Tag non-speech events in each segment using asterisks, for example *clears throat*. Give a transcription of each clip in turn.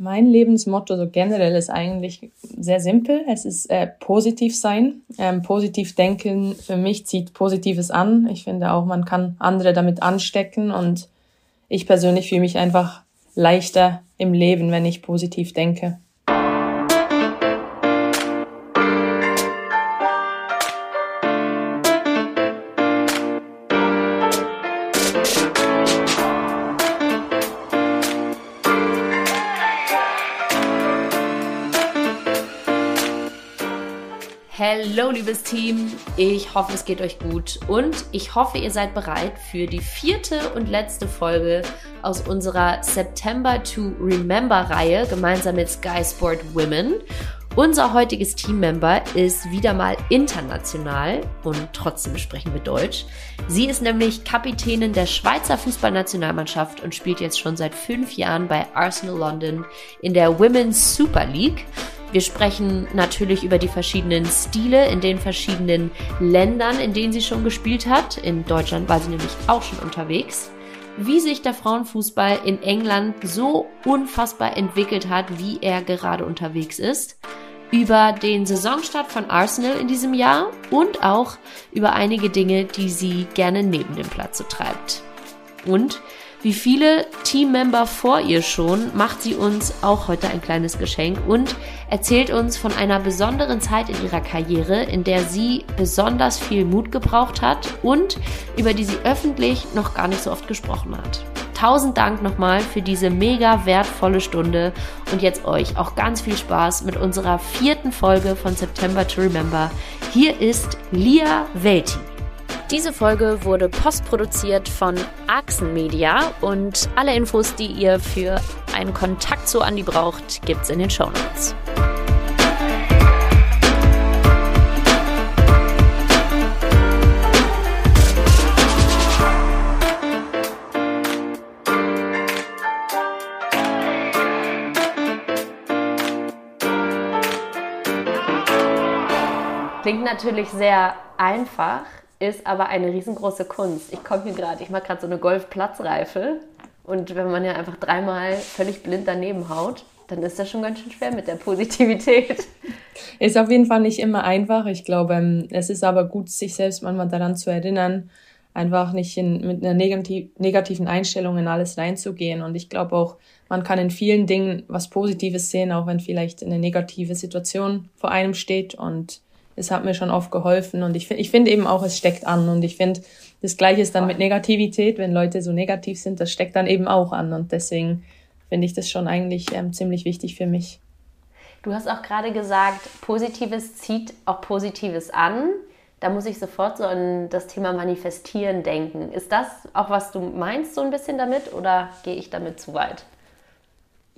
Mein Lebensmotto so generell ist eigentlich sehr simpel. Es ist äh, positiv sein. Ähm, positiv denken für mich zieht Positives an. Ich finde auch, man kann andere damit anstecken und ich persönlich fühle mich einfach leichter im Leben, wenn ich positiv denke. Hallo liebes Team, ich hoffe es geht euch gut und ich hoffe ihr seid bereit für die vierte und letzte Folge aus unserer September to Remember Reihe gemeinsam mit Sky Sport Women. Unser heutiges Teammember ist wieder mal international und trotzdem sprechen wir Deutsch. Sie ist nämlich Kapitänin der Schweizer Fußballnationalmannschaft und spielt jetzt schon seit fünf Jahren bei Arsenal London in der Women's Super League. Wir sprechen natürlich über die verschiedenen Stile in den verschiedenen Ländern, in denen sie schon gespielt hat. In Deutschland war sie nämlich auch schon unterwegs. Wie sich der Frauenfußball in England so unfassbar entwickelt hat, wie er gerade unterwegs ist. Über den Saisonstart von Arsenal in diesem Jahr und auch über einige Dinge, die sie gerne neben dem Platz so treibt. Und wie viele Teammember vor ihr schon, macht sie uns auch heute ein kleines Geschenk und erzählt uns von einer besonderen Zeit in ihrer Karriere, in der sie besonders viel Mut gebraucht hat und über die sie öffentlich noch gar nicht so oft gesprochen hat. Tausend Dank nochmal für diese mega wertvolle Stunde und jetzt euch auch ganz viel Spaß mit unserer vierten Folge von September to Remember. Hier ist Lia Welti. Diese Folge wurde postproduziert von Axen Media und alle Infos, die ihr für einen Kontakt zu Andi braucht, gibt's in den Show Notes. Klingt natürlich sehr einfach, ist aber eine riesengroße Kunst. Ich komme hier gerade, ich mache gerade so eine Golfplatzreife und wenn man ja einfach dreimal völlig blind daneben haut, dann ist das schon ganz schön schwer mit der Positivität. *laughs* Ist auf jeden Fall nicht immer einfach. Ich glaube, ähm, es ist aber gut, sich selbst manchmal daran zu erinnern, einfach nicht in, mit einer negativ, negativen Einstellung in alles reinzugehen. Und ich glaube auch, man kann in vielen Dingen was Positives sehen, auch wenn vielleicht eine negative Situation vor einem steht. Und es hat mir schon oft geholfen und ich, ich finde eben auch, es steckt an und ich finde, das Gleiche ist dann mit Negativität, wenn Leute so negativ sind, das steckt dann eben auch an und deswegen finde ich das schon eigentlich ähm, ziemlich wichtig für mich. Du hast auch gerade gesagt, Positives zieht auch Positives an. Da muss ich sofort so an das Thema Manifestieren denken. Ist das auch, was du meinst, so ein bisschen damit oder gehe ich damit zu weit?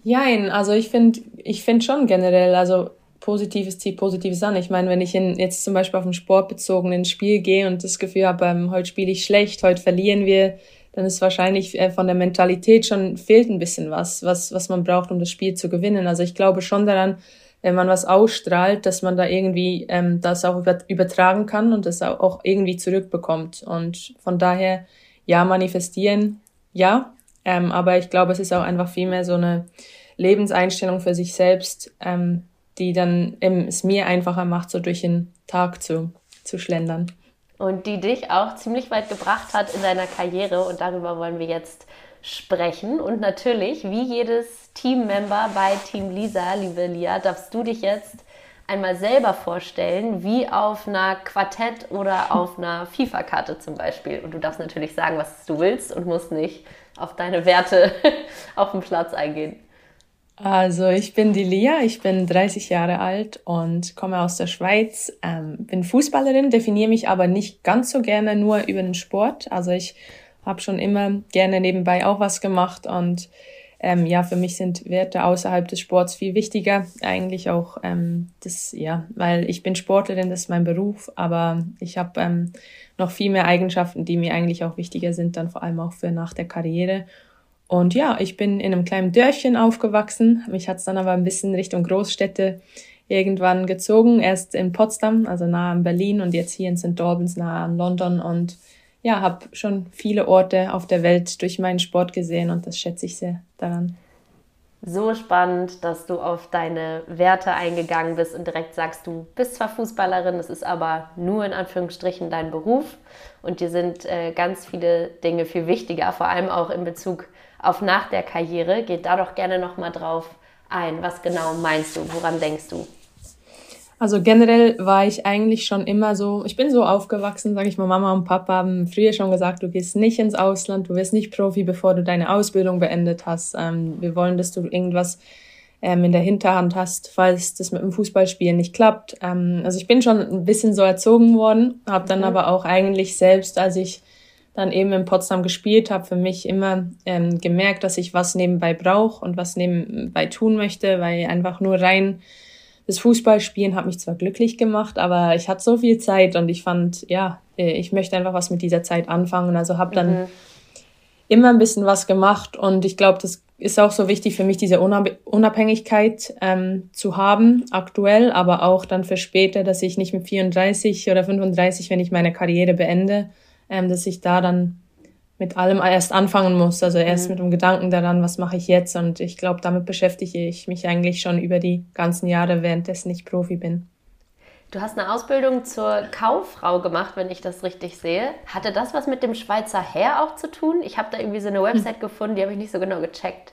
Jein, also ich finde ich find schon generell, also Positives zieht Positives an. Ich meine, wenn ich in, jetzt zum Beispiel auf ein sportbezogenen Spiel gehe und das Gefühl habe, ähm, heute spiele ich schlecht, heute verlieren wir, dann ist wahrscheinlich äh, von der Mentalität schon fehlt ein bisschen was, was, was man braucht, um das Spiel zu gewinnen. Also ich glaube schon daran, wenn man was ausstrahlt, dass man da irgendwie ähm, das auch übertragen kann und das auch irgendwie zurückbekommt. Und von daher, ja, manifestieren, ja, ähm, aber ich glaube, es ist auch einfach viel mehr so eine Lebenseinstellung für sich selbst, ähm, die dann es mir einfacher macht, so durch den Tag zu, zu schlendern. Und die dich auch ziemlich weit gebracht hat in deiner Karriere und darüber wollen wir jetzt sprechen. Und natürlich, wie jedes Teammember bei Team Lisa, liebe Lia, darfst du dich jetzt einmal selber vorstellen, wie auf einer Quartett oder auf einer FIFA-Karte zum Beispiel. Und du darfst natürlich sagen, was du willst und musst nicht auf deine Werte *laughs* auf dem Platz eingehen. Also ich bin die Lia, ich bin 30 Jahre alt und komme aus der Schweiz, ähm, bin Fußballerin, definiere mich aber nicht ganz so gerne nur über den Sport. Also ich habe schon immer gerne nebenbei auch was gemacht und ähm, ja, für mich sind Werte außerhalb des Sports viel wichtiger. Eigentlich auch ähm, das, ja, weil ich bin Sportlerin, das ist mein Beruf, aber ich habe ähm, noch viel mehr Eigenschaften, die mir eigentlich auch wichtiger sind, dann vor allem auch für nach der Karriere. Und ja, ich bin in einem kleinen Dörfchen aufgewachsen. Mich hat's dann aber ein bisschen Richtung Großstädte irgendwann gezogen. Erst in Potsdam, also nahe an Berlin und jetzt hier in St. Albans, nahe an London. Und ja, habe schon viele Orte auf der Welt durch meinen Sport gesehen und das schätze ich sehr daran. so spannend, dass du auf deine Werte eingegangen bist und direkt sagst, du bist zwar Fußballerin, es ist aber nur in Anführungsstrichen dein Beruf und dir sind äh, ganz viele Dinge viel wichtiger, vor allem auch in Bezug auf nach der Karriere. Geht da doch gerne nochmal drauf ein. Was genau meinst du? Woran denkst du? Also generell war ich eigentlich schon immer so, ich bin so aufgewachsen, sage ich mal, Mama und Papa haben früher schon gesagt, du gehst nicht ins Ausland, du wirst nicht Profi, bevor du deine Ausbildung beendet hast. Ähm, wir wollen, dass du irgendwas ähm, in der Hinterhand hast, falls das mit dem Fußballspielen nicht klappt. Ähm, also ich bin schon ein bisschen so erzogen worden, habe dann mhm. aber auch eigentlich selbst, als ich dann eben in Potsdam gespielt habe, für mich immer ähm, gemerkt, dass ich was nebenbei brauche und was nebenbei tun möchte, weil einfach nur rein das Fußballspielen hat mich zwar glücklich gemacht, aber ich hatte so viel Zeit und ich fand, ja, äh, ich möchte einfach was mit dieser Zeit anfangen. Also habe dann mhm. immer ein bisschen was gemacht und ich glaube, das ist auch so wichtig für mich, diese Unabhängigkeit ähm, zu haben, aktuell, aber auch dann für später, dass ich nicht mit 34 oder 35, wenn ich meine Karriere beende, ähm, dass ich da dann mit allem erst anfangen muss. Also erst mhm. mit dem Gedanken daran, was mache ich jetzt? Und ich glaube, damit beschäftige ich mich eigentlich schon über die ganzen Jahre, währenddessen ich Profi bin. Du hast eine Ausbildung zur Kauffrau gemacht, wenn ich das richtig sehe. Hatte das was mit dem Schweizer Heer auch zu tun? Ich habe da irgendwie so eine Website hm. gefunden, die habe ich nicht so genau gecheckt.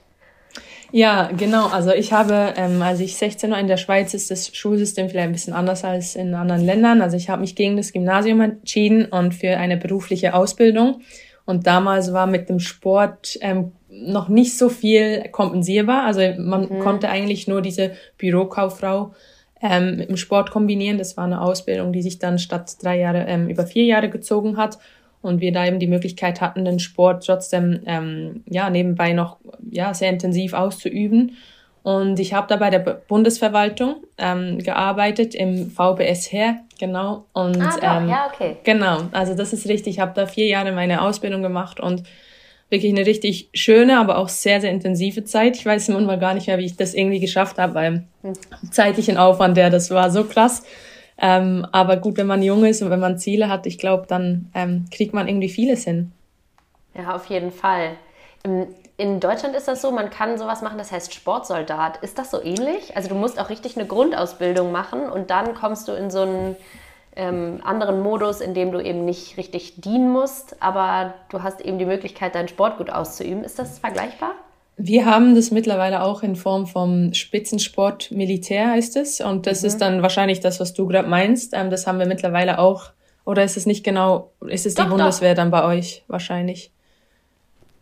Ja, genau. Also ich habe, ähm, als ich 16 war in der Schweiz, ist das Schulsystem vielleicht ein bisschen anders als in anderen Ländern. Also ich habe mich gegen das Gymnasium entschieden und für eine berufliche Ausbildung. Und damals war mit dem Sport ähm, noch nicht so viel kompensierbar. Also man mhm. konnte eigentlich nur diese Bürokauffrau ähm, mit dem Sport kombinieren. Das war eine Ausbildung, die sich dann statt drei Jahre ähm, über vier Jahre gezogen hat und wir da eben die Möglichkeit hatten, den Sport trotzdem ähm, ja nebenbei noch ja sehr intensiv auszuüben. Und ich habe da bei der Bundesverwaltung ähm, gearbeitet im VBS her, genau. Und ah, doch, ähm, ja, okay. Genau, also das ist richtig. Ich habe da vier Jahre meine Ausbildung gemacht und wirklich eine richtig schöne, aber auch sehr, sehr intensive Zeit. Ich weiß immer gar nicht mehr, wie ich das irgendwie geschafft habe, beim hm. zeitlichen Aufwand, der das war so krass. Ähm, aber gut, wenn man jung ist und wenn man Ziele hat, ich glaube, dann ähm, kriegt man irgendwie vieles hin. Ja, auf jeden Fall. In Deutschland ist das so, man kann sowas machen, das heißt Sportsoldat. Ist das so ähnlich? Also du musst auch richtig eine Grundausbildung machen und dann kommst du in so einen ähm, anderen Modus, in dem du eben nicht richtig dienen musst, aber du hast eben die Möglichkeit, deinen Sport gut auszuüben. Ist das vergleichbar? Wir haben das mittlerweile auch in Form vom Spitzensport Militär heißt es. Und das mhm. ist dann wahrscheinlich das, was du gerade meinst. Ähm, das haben wir mittlerweile auch. Oder ist es nicht genau, ist es doch, die Bundeswehr doch. dann bei euch wahrscheinlich?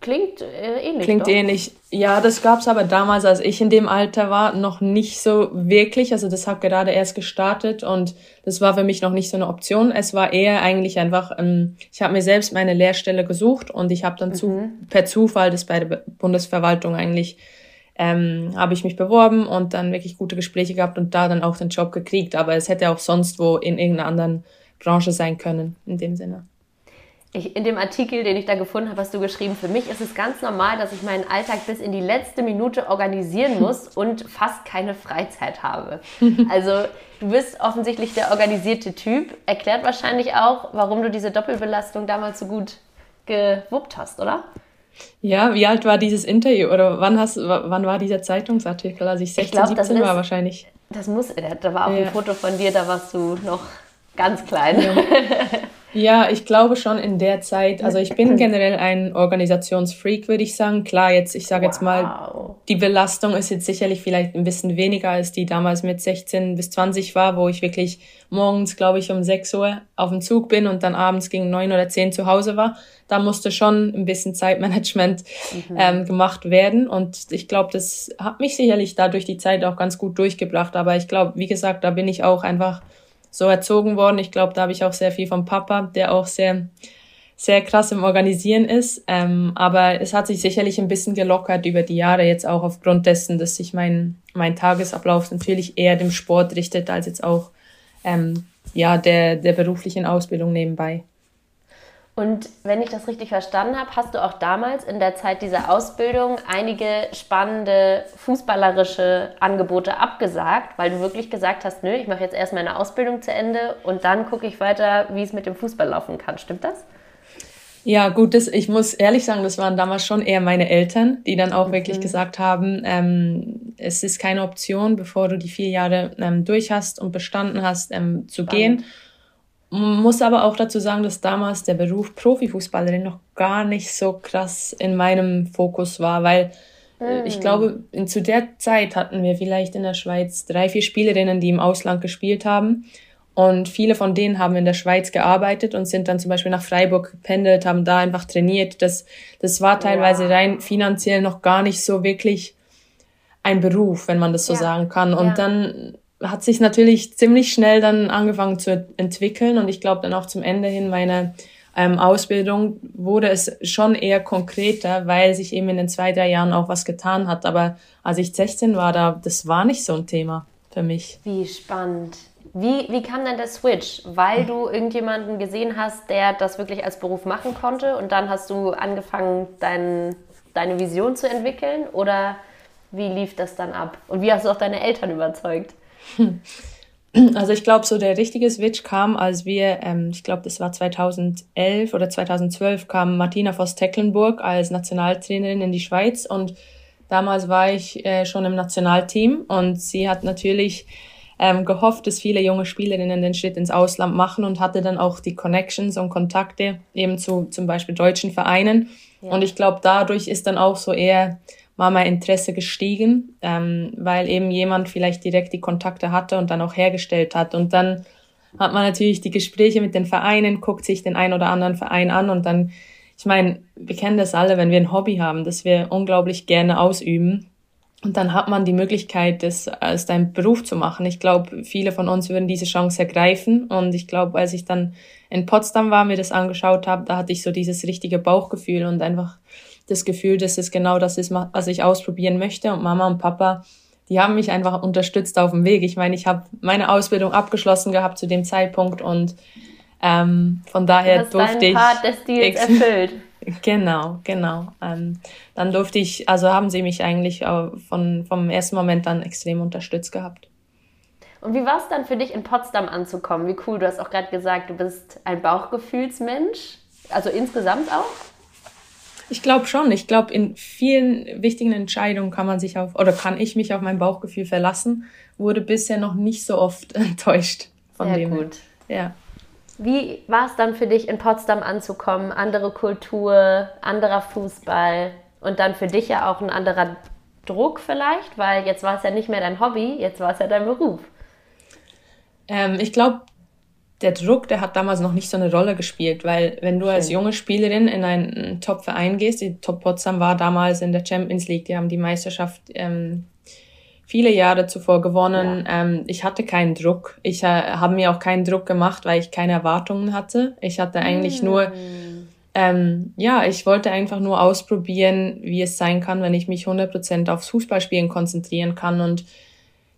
Klingt äh, ähnlich. Klingt doch. ähnlich. Ja, das gab's aber damals, als ich in dem Alter war, noch nicht so wirklich. Also das hat gerade erst gestartet und das war für mich noch nicht so eine Option. Es war eher eigentlich einfach, ähm, ich habe mir selbst meine Lehrstelle gesucht und ich habe dann mhm. zu, per Zufall das bei der Bundesverwaltung eigentlich ähm, habe ich mich beworben und dann wirklich gute Gespräche gehabt und da dann auch den Job gekriegt. Aber es hätte auch sonst wo in irgendeiner anderen Branche sein können, in dem Sinne ich, in dem Artikel, den ich da gefunden habe, hast du geschrieben, für mich ist es ganz normal, dass ich meinen Alltag bis in die letzte Minute organisieren *laughs* muss und fast keine Freizeit habe. Also du bist offensichtlich der organisierte Typ. Erklärt wahrscheinlich auch, warum du diese Doppelbelastung damals so gut gewuppt hast, oder? Ja, wie alt war dieses Interview oder wann hast wann war dieser Zeitungsartikel? Also ich 16, ich glaub, 17 ist, war wahrscheinlich. Das muss, da war auch ja. ein Foto von dir, da warst du noch ganz klein. Ja. Ja, ich glaube schon in der Zeit. Also ich bin *clears throat* generell ein Organisationsfreak, würde ich sagen. Klar, jetzt, ich sage wow. jetzt mal, die Belastung ist jetzt sicherlich vielleicht ein bisschen weniger, als die damals mit 16 bis 20 war, wo ich wirklich morgens, glaube ich, um 6 Uhr auf dem Zug bin und dann abends gegen 9 oder 10 zu Hause war. Da musste schon ein bisschen Zeitmanagement mhm. ähm, gemacht werden. Und ich glaube, das hat mich sicherlich dadurch die Zeit auch ganz gut durchgebracht. Aber ich glaube, wie gesagt, da bin ich auch einfach so erzogen worden. Ich glaube, da habe ich auch sehr viel vom Papa, der auch sehr, sehr krass im Organisieren ist. Ähm, aber es hat sich sicherlich ein bisschen gelockert über die Jahre jetzt auch aufgrund dessen, dass sich mein, mein Tagesablauf natürlich eher dem Sport richtet, als jetzt auch ähm, ja, der, der beruflichen Ausbildung nebenbei. Und wenn ich das richtig verstanden habe, hast du auch damals in der Zeit dieser Ausbildung einige spannende fußballerische Angebote abgesagt, weil du wirklich gesagt hast, nö, ich mache jetzt erst meine Ausbildung zu Ende und dann gucke ich weiter, wie es mit dem Fußball laufen kann. Stimmt das? Ja, gut, das, ich muss ehrlich sagen, das waren damals schon eher meine Eltern, die dann auch mhm. wirklich gesagt haben, ähm, es ist keine Option, bevor du die vier Jahre ähm, durch hast und bestanden hast, ähm, zu Spannend. gehen. Muss aber auch dazu sagen, dass damals der Beruf Profifußballerin noch gar nicht so krass in meinem Fokus war, weil mm. ich glaube, in, zu der Zeit hatten wir vielleicht in der Schweiz drei, vier Spielerinnen, die im Ausland gespielt haben. Und viele von denen haben in der Schweiz gearbeitet und sind dann zum Beispiel nach Freiburg gependelt, haben da einfach trainiert. Das, das war teilweise wow. rein finanziell noch gar nicht so wirklich ein Beruf, wenn man das so ja. sagen kann. Und ja. dann hat sich natürlich ziemlich schnell dann angefangen zu entwickeln und ich glaube dann auch zum Ende hin meiner ähm, Ausbildung wurde es schon eher konkreter, weil sich eben in den zwei, drei Jahren auch was getan hat. Aber als ich 16 war, da, das war nicht so ein Thema für mich. Wie spannend. Wie, wie kam denn der Switch? Weil du irgendjemanden gesehen hast, der das wirklich als Beruf machen konnte und dann hast du angefangen, dein, deine Vision zu entwickeln? Oder wie lief das dann ab? Und wie hast du auch deine Eltern überzeugt? *laughs* Also ich glaube, so der richtige Switch kam, als wir, ähm, ich glaube, das war 2011 oder 2012, kam Martina Voss-Tecklenburg als Nationaltrainerin in die Schweiz und damals war ich äh, schon im Nationalteam und sie hat natürlich ähm, gehofft, dass viele junge Spielerinnen den Schritt ins Ausland machen und hatte dann auch die Connections und Kontakte eben zu zum Beispiel deutschen Vereinen. Ja. Und ich glaube, dadurch ist dann auch so eher mal mein Interesse gestiegen, ähm, weil eben jemand vielleicht direkt die Kontakte hatte und dann auch hergestellt hat. Und dann hat man natürlich die Gespräche mit den Vereinen, guckt sich den einen oder anderen Verein an und dann, ich meine, wir kennen das alle, wenn wir ein Hobby haben, das wir unglaublich gerne ausüben und dann hat man die Möglichkeit, das als dein Beruf zu machen. Ich glaube, viele von uns würden diese Chance ergreifen. Und ich glaube, als ich dann in Potsdam war, mir das angeschaut habe, da hatte ich so dieses richtige Bauchgefühl und einfach das Gefühl, dass es genau das ist, was ich ausprobieren möchte. Und Mama und Papa, die haben mich einfach unterstützt auf dem Weg. Ich meine, ich habe meine Ausbildung abgeschlossen gehabt zu dem Zeitpunkt und ähm, von daher du hast durfte ich. Part des Deals erfüllt. *laughs* Genau, genau. Ähm, dann durfte ich, also haben sie mich eigentlich von, vom ersten Moment dann extrem unterstützt gehabt. Und wie war es dann für dich in Potsdam anzukommen? Wie cool, du hast auch gerade gesagt, du bist ein Bauchgefühlsmensch. Also insgesamt auch? Ich glaube schon. Ich glaube, in vielen wichtigen Entscheidungen kann man sich auf, oder kann ich mich auf mein Bauchgefühl verlassen. Wurde bisher noch nicht so oft *laughs* enttäuscht von Sehr dem. gut. Ja. Wie war es dann für dich, in Potsdam anzukommen? Andere Kultur, anderer Fußball und dann für dich ja auch ein anderer Druck vielleicht, weil jetzt war es ja nicht mehr dein Hobby, jetzt war es ja dein Beruf. Ähm, ich glaube, der Druck, der hat damals noch nicht so eine Rolle gespielt, weil wenn du als junge Spielerin in einen Top-Verein gehst, die Top Potsdam war damals in der Champions League, die haben die Meisterschaft ähm, viele Jahre zuvor gewonnen. Ja. Ähm, ich hatte keinen Druck. Ich äh, habe mir auch keinen Druck gemacht, weil ich keine Erwartungen hatte. Ich hatte eigentlich mm. nur, ähm, ja, ich wollte einfach nur ausprobieren, wie es sein kann, wenn ich mich 100% aufs Fußballspielen konzentrieren kann. Und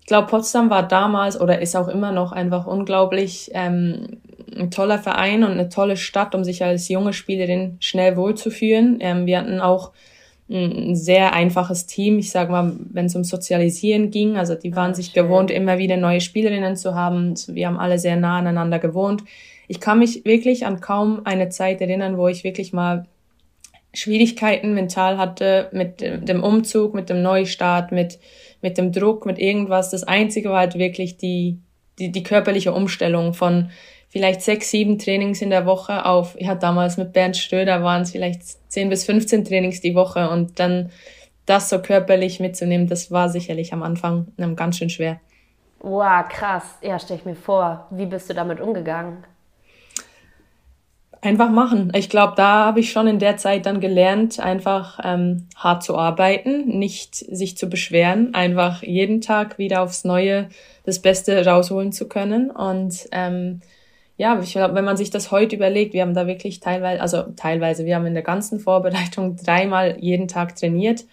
glaube, Potsdam war damals oder ist auch immer noch einfach unglaublich ähm, ein toller Verein und eine tolle Stadt, um sich als junge Spielerin schnell wohlzufühlen. Ähm, wir hatten auch ein sehr einfaches Team. Ich sage mal, wenn es um Sozialisieren ging, also die waren ah, sich schön. gewohnt, immer wieder neue Spielerinnen zu haben. Wir haben alle sehr nah aneinander gewohnt. Ich kann mich wirklich an kaum eine Zeit erinnern, wo ich wirklich mal Schwierigkeiten mental hatte mit dem Umzug, mit dem Neustart, mit, mit dem Druck, mit irgendwas. Das Einzige war halt wirklich die, die, die körperliche Umstellung von vielleicht sechs, sieben Trainings in der Woche auf, ja, damals mit Bernd Stöder waren es vielleicht zehn bis 15 Trainings die Woche und dann das so körperlich mitzunehmen, das war sicherlich am Anfang ganz schön schwer. Wow, krass. Ja, stell ich mir vor. Wie bist du damit umgegangen? Einfach machen. Ich glaube, da habe ich schon in der Zeit dann gelernt, einfach ähm, hart zu arbeiten, nicht sich zu beschweren, einfach jeden Tag wieder aufs Neue das Beste rausholen zu können und ähm, ja, ich glaube, wenn man sich das heute überlegt, wir haben da wirklich teilweise, also teilweise, wir haben in der ganzen Vorbereitung *laughs* dreimal jeden Tag trainiert.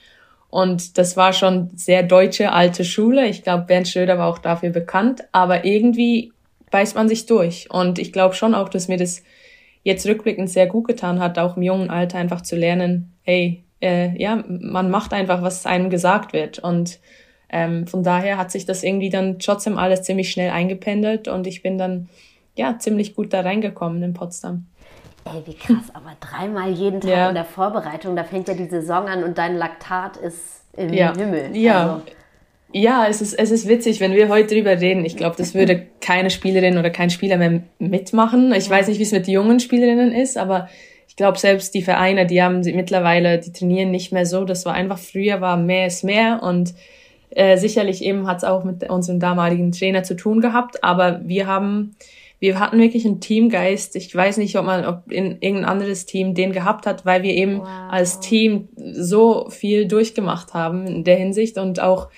Und das war schon sehr deutsche alte Schule. Ich glaube, Bernd Schröder war auch dafür bekannt. Aber irgendwie beißt man sich durch. Und ich glaube schon auch, dass mir das jetzt rückblickend sehr gut getan hat, auch im jungen Alter einfach zu lernen, hey, äh, ja, man macht einfach, was einem gesagt wird. Und ähm, von daher hat sich das irgendwie dann trotzdem alles ziemlich schnell eingependelt und ich bin dann ja ziemlich gut da reingekommen in Potsdam. Ey, wie krass, aber dreimal jeden Tag ja. in der Vorbereitung, da fängt ja die Saison an und dein Laktat ist im ja. Himmel. Ja. Also. Ja, es ist, es ist witzig, wenn wir heute drüber reden. Ich glaube, das würde keine Spielerin oder kein Spieler mehr mitmachen. Ich ja. weiß nicht, wie es mit jungen Spielerinnen ist, aber ich glaube, selbst die Vereine, die haben mittlerweile, die trainieren nicht mehr so. Das war einfach früher war mehr ist mehr und äh, sicherlich eben hat es auch mit unserem damaligen Trainer zu tun gehabt. Aber wir haben, wir hatten wirklich einen Teamgeist. Ich weiß nicht, ob man, ob in irgendein anderes Team den gehabt hat, weil wir eben wow. als Team so viel durchgemacht haben in der Hinsicht und auch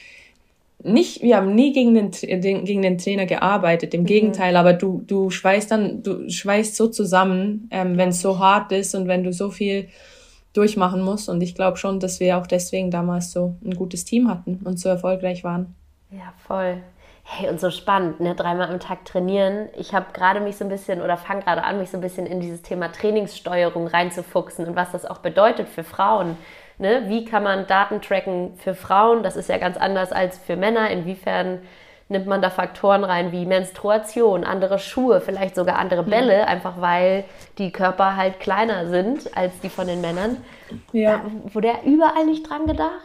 nicht, wir haben nie gegen den, gegen den Trainer gearbeitet, im mhm. Gegenteil, aber du, du schweißt dann, du schweißt so zusammen, ähm, wenn es so hart ist und wenn du so viel durchmachen musst. Und ich glaube schon, dass wir auch deswegen damals so ein gutes Team hatten und so erfolgreich waren. Ja, voll. Hey, und so spannend, ne? Dreimal am Tag trainieren. Ich habe gerade mich so ein bisschen oder fange gerade an, mich so ein bisschen in dieses Thema Trainingssteuerung reinzufuchsen und was das auch bedeutet für Frauen. Ne? Wie kann man Daten tracken für Frauen? Das ist ja ganz anders als für Männer. Inwiefern nimmt man da Faktoren rein wie Menstruation, andere Schuhe, vielleicht sogar andere mhm. Bälle, mhm. einfach weil die Körper halt kleiner sind als die von den Männern. Ja. Da wurde ja überall nicht dran gedacht.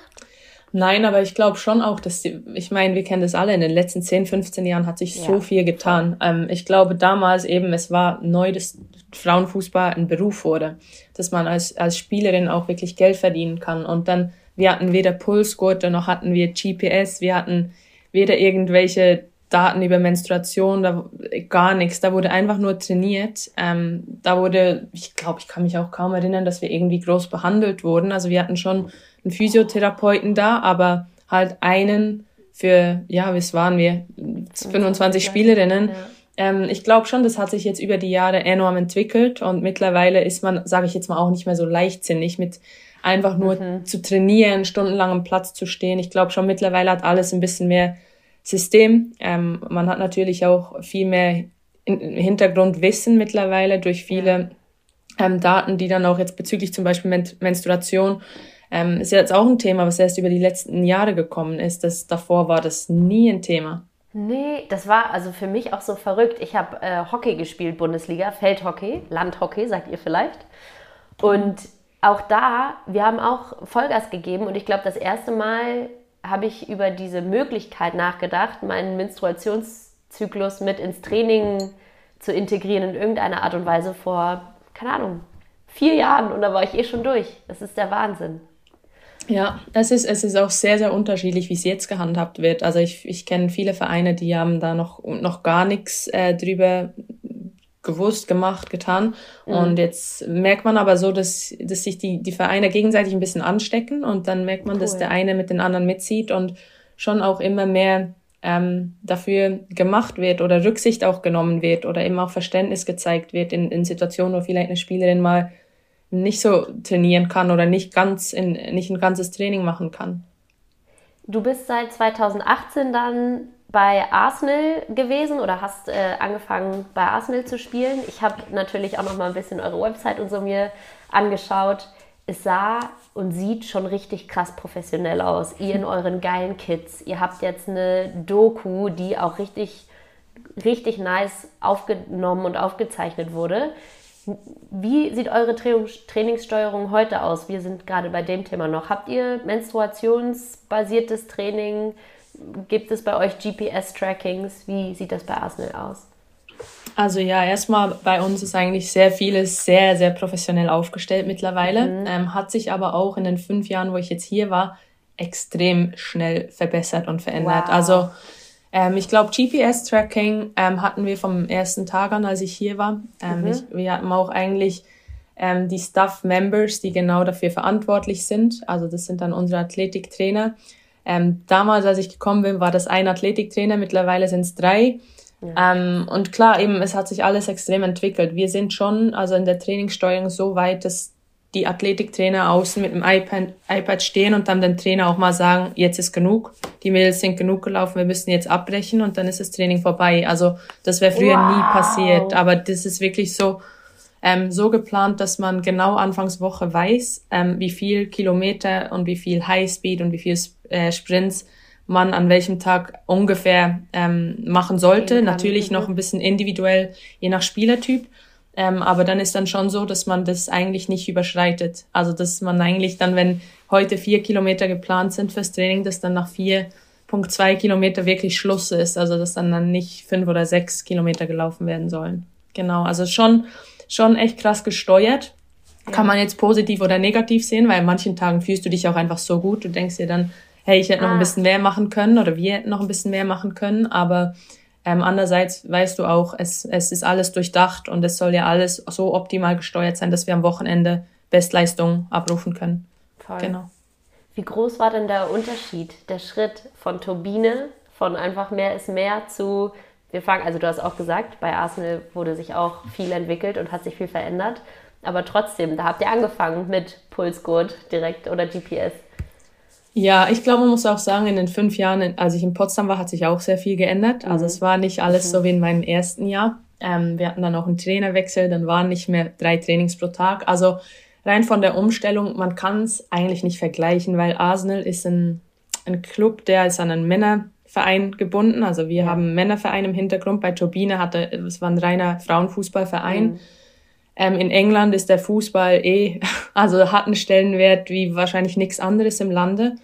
Nein, aber ich glaube schon auch, dass die, ich meine, wir kennen das alle, in den letzten 10, 15 Jahren hat sich ja. so viel getan. Ähm, ich glaube damals eben, es war neu, dass Frauenfußball ein Beruf wurde, dass man als, als Spielerin auch wirklich Geld verdienen kann. Und dann, wir hatten weder Pulsgurte noch hatten wir GPS, wir hatten weder irgendwelche Daten über Menstruation, da gar nichts. Da wurde einfach nur trainiert. Ähm, da wurde, ich glaube, ich kann mich auch kaum erinnern, dass wir irgendwie groß behandelt wurden. Also wir hatten schon einen Physiotherapeuten da, aber halt einen für, ja, was waren wir? 25 Spielerinnen. Ja. Ähm, ich glaube schon, das hat sich jetzt über die Jahre enorm entwickelt und mittlerweile ist man, sage ich jetzt mal, auch nicht mehr so leichtsinnig mit einfach nur mhm. zu trainieren, stundenlang am Platz zu stehen. Ich glaube schon, mittlerweile hat alles ein bisschen mehr System. Ähm, man hat natürlich auch viel mehr Hintergrundwissen mittlerweile durch viele ähm, Daten, die dann auch jetzt bezüglich zum Beispiel Men Menstruation ähm, ist jetzt auch ein Thema, was erst über die letzten Jahre gekommen ist. Das, davor war das nie ein Thema. Nee, das war also für mich auch so verrückt. Ich habe äh, Hockey gespielt, Bundesliga, Feldhockey, Landhockey, sagt ihr vielleicht. Und auch da, wir haben auch Vollgas gegeben und ich glaube, das erste Mal habe ich über diese Möglichkeit nachgedacht, meinen Menstruationszyklus mit ins Training zu integrieren in irgendeiner Art und Weise vor, keine Ahnung, vier Jahren und da war ich eh schon durch. Das ist der Wahnsinn. Ja, es ist, es ist auch sehr, sehr unterschiedlich, wie es jetzt gehandhabt wird. Also ich, ich kenne viele Vereine, die haben da noch, noch gar nichts äh, drüber gewusst, gemacht, getan. Mhm. Und jetzt merkt man aber so, dass, dass sich die, die Vereine gegenseitig ein bisschen anstecken und dann merkt man, cool. dass der eine mit den anderen mitzieht und schon auch immer mehr ähm, dafür gemacht wird oder Rücksicht auch genommen wird oder eben auch Verständnis gezeigt wird in, in Situationen, wo vielleicht eine Spielerin mal nicht so trainieren kann oder nicht ganz in, nicht ein ganzes Training machen kann. Du bist seit 2018 dann bei Arsenal gewesen oder hast äh, angefangen bei Arsenal zu spielen. Ich habe natürlich auch noch mal ein bisschen eure Website und so mir angeschaut. Es sah und sieht schon richtig krass professionell aus. Ihr in euren geilen Kits. Ihr habt jetzt eine Doku, die auch richtig, richtig nice aufgenommen und aufgezeichnet wurde. Wie sieht eure Trainingssteuerung heute aus? Wir sind gerade bei dem Thema noch. Habt ihr menstruationsbasiertes Training? Gibt es bei euch GPS-Trackings? Wie sieht das bei Arsenal aus? Also ja, erstmal bei uns ist eigentlich sehr vieles sehr, sehr professionell aufgestellt mittlerweile. Mhm. Ähm, hat sich aber auch in den fünf Jahren, wo ich jetzt hier war, extrem schnell verbessert und verändert. Wow. Also ähm, ich glaube, GPS-Tracking ähm, hatten wir vom ersten Tag an, als ich hier war. Ähm, mhm. ich, wir hatten auch eigentlich ähm, die Staff-Members, die genau dafür verantwortlich sind. Also das sind dann unsere Athletiktrainer. Ähm, damals, als ich gekommen bin, war das ein Athletiktrainer, mittlerweile sind es drei. Ja. Ähm, und klar, eben, es hat sich alles extrem entwickelt. Wir sind schon also in der Trainingssteuerung so weit, dass die Athletiktrainer außen mit dem iPad, iPad stehen und dann den Trainer auch mal sagen, jetzt ist genug, die Mädels sind genug gelaufen, wir müssen jetzt abbrechen und dann ist das Training vorbei. Also das wäre früher wow. nie passiert, aber das ist wirklich so, ähm, so geplant, dass man genau Anfangswoche weiß, ähm, wie viel Kilometer und wie viel Highspeed und wie viel äh, Sprints man an welchem Tag ungefähr ähm, machen sollte. Natürlich noch ein bisschen individuell, je nach Spielertyp. Ähm, aber dann ist dann schon so, dass man das eigentlich nicht überschreitet. Also dass man eigentlich dann, wenn heute vier Kilometer geplant sind fürs Training, dass dann nach 4,2 Kilometer wirklich Schluss ist. Also dass dann, dann nicht fünf oder sechs Kilometer gelaufen werden sollen. Genau, also schon, schon echt krass gesteuert. Ja. Kann man jetzt positiv oder negativ sehen, weil an manchen Tagen fühlst du dich auch einfach so gut. Du denkst dir dann, hey, ich hätte noch ah. ein bisschen mehr machen können oder wir hätten noch ein bisschen mehr machen können. Aber ähm, andererseits weißt du auch, es, es ist alles durchdacht und es soll ja alles so optimal gesteuert sein, dass wir am Wochenende Bestleistung abrufen können. Voll. Genau. Wie groß war denn der Unterschied, der Schritt von Turbine, von einfach mehr ist mehr zu, wir fangen, also du hast auch gesagt, bei Arsenal wurde sich auch viel entwickelt und hat sich viel verändert. Aber trotzdem, da habt ihr angefangen mit Pulsgurt direkt oder GPS. Ja, ich glaube, man muss auch sagen, in den fünf Jahren, als ich in Potsdam war, hat sich auch sehr viel geändert. Also es war nicht alles so mhm. wie in meinem ersten Jahr. Ähm, wir hatten dann auch einen Trainerwechsel, dann waren nicht mehr drei Trainings pro Tag. Also rein von der Umstellung, man kann es eigentlich nicht vergleichen, weil Arsenal ist ein, ein Club, der ist an einen Männerverein gebunden. Also wir ja. haben einen Männerverein im Hintergrund. Bei Turbine hatte, es war ein reiner Frauenfußballverein. Mhm. Ähm, in England ist der Fußball eh, *laughs* also hat einen Stellenwert wie wahrscheinlich nichts anderes im Lande.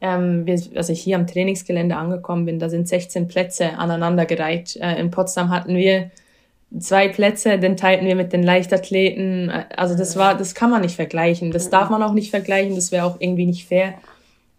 Ähm, wir, als ich hier am Trainingsgelände angekommen bin, da sind 16 Plätze aneinandergereiht. Äh, in Potsdam hatten wir zwei Plätze, den teilten wir mit den Leichtathleten. Also das war, das kann man nicht vergleichen. Das darf man auch nicht vergleichen. Das wäre auch irgendwie nicht fair.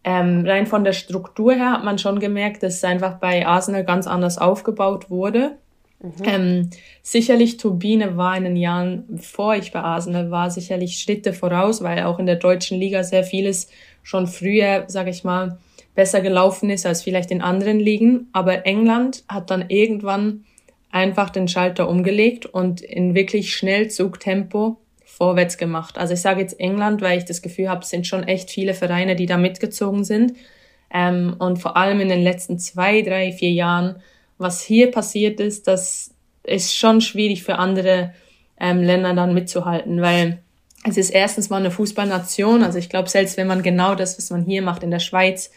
Ähm, rein von der Struktur her hat man schon gemerkt, dass es einfach bei Arsenal ganz anders aufgebaut wurde. Mhm. Ähm, sicherlich Turbine war in den Jahren, bevor ich bei Arsenal war, sicherlich Schritte voraus, weil auch in der deutschen Liga sehr vieles schon früher, sage ich mal, besser gelaufen ist als vielleicht in anderen Ligen. Aber England hat dann irgendwann einfach den Schalter umgelegt und in wirklich Schnellzugtempo vorwärts gemacht. Also ich sage jetzt England, weil ich das Gefühl habe, es sind schon echt viele Vereine, die da mitgezogen sind. Ähm, und vor allem in den letzten zwei, drei, vier Jahren was hier passiert ist, das ist schon schwierig für andere ähm, Länder dann mitzuhalten, weil es ist erstens mal eine Fußballnation. Also ich glaube, selbst wenn man genau das, was man hier macht in der Schweiz,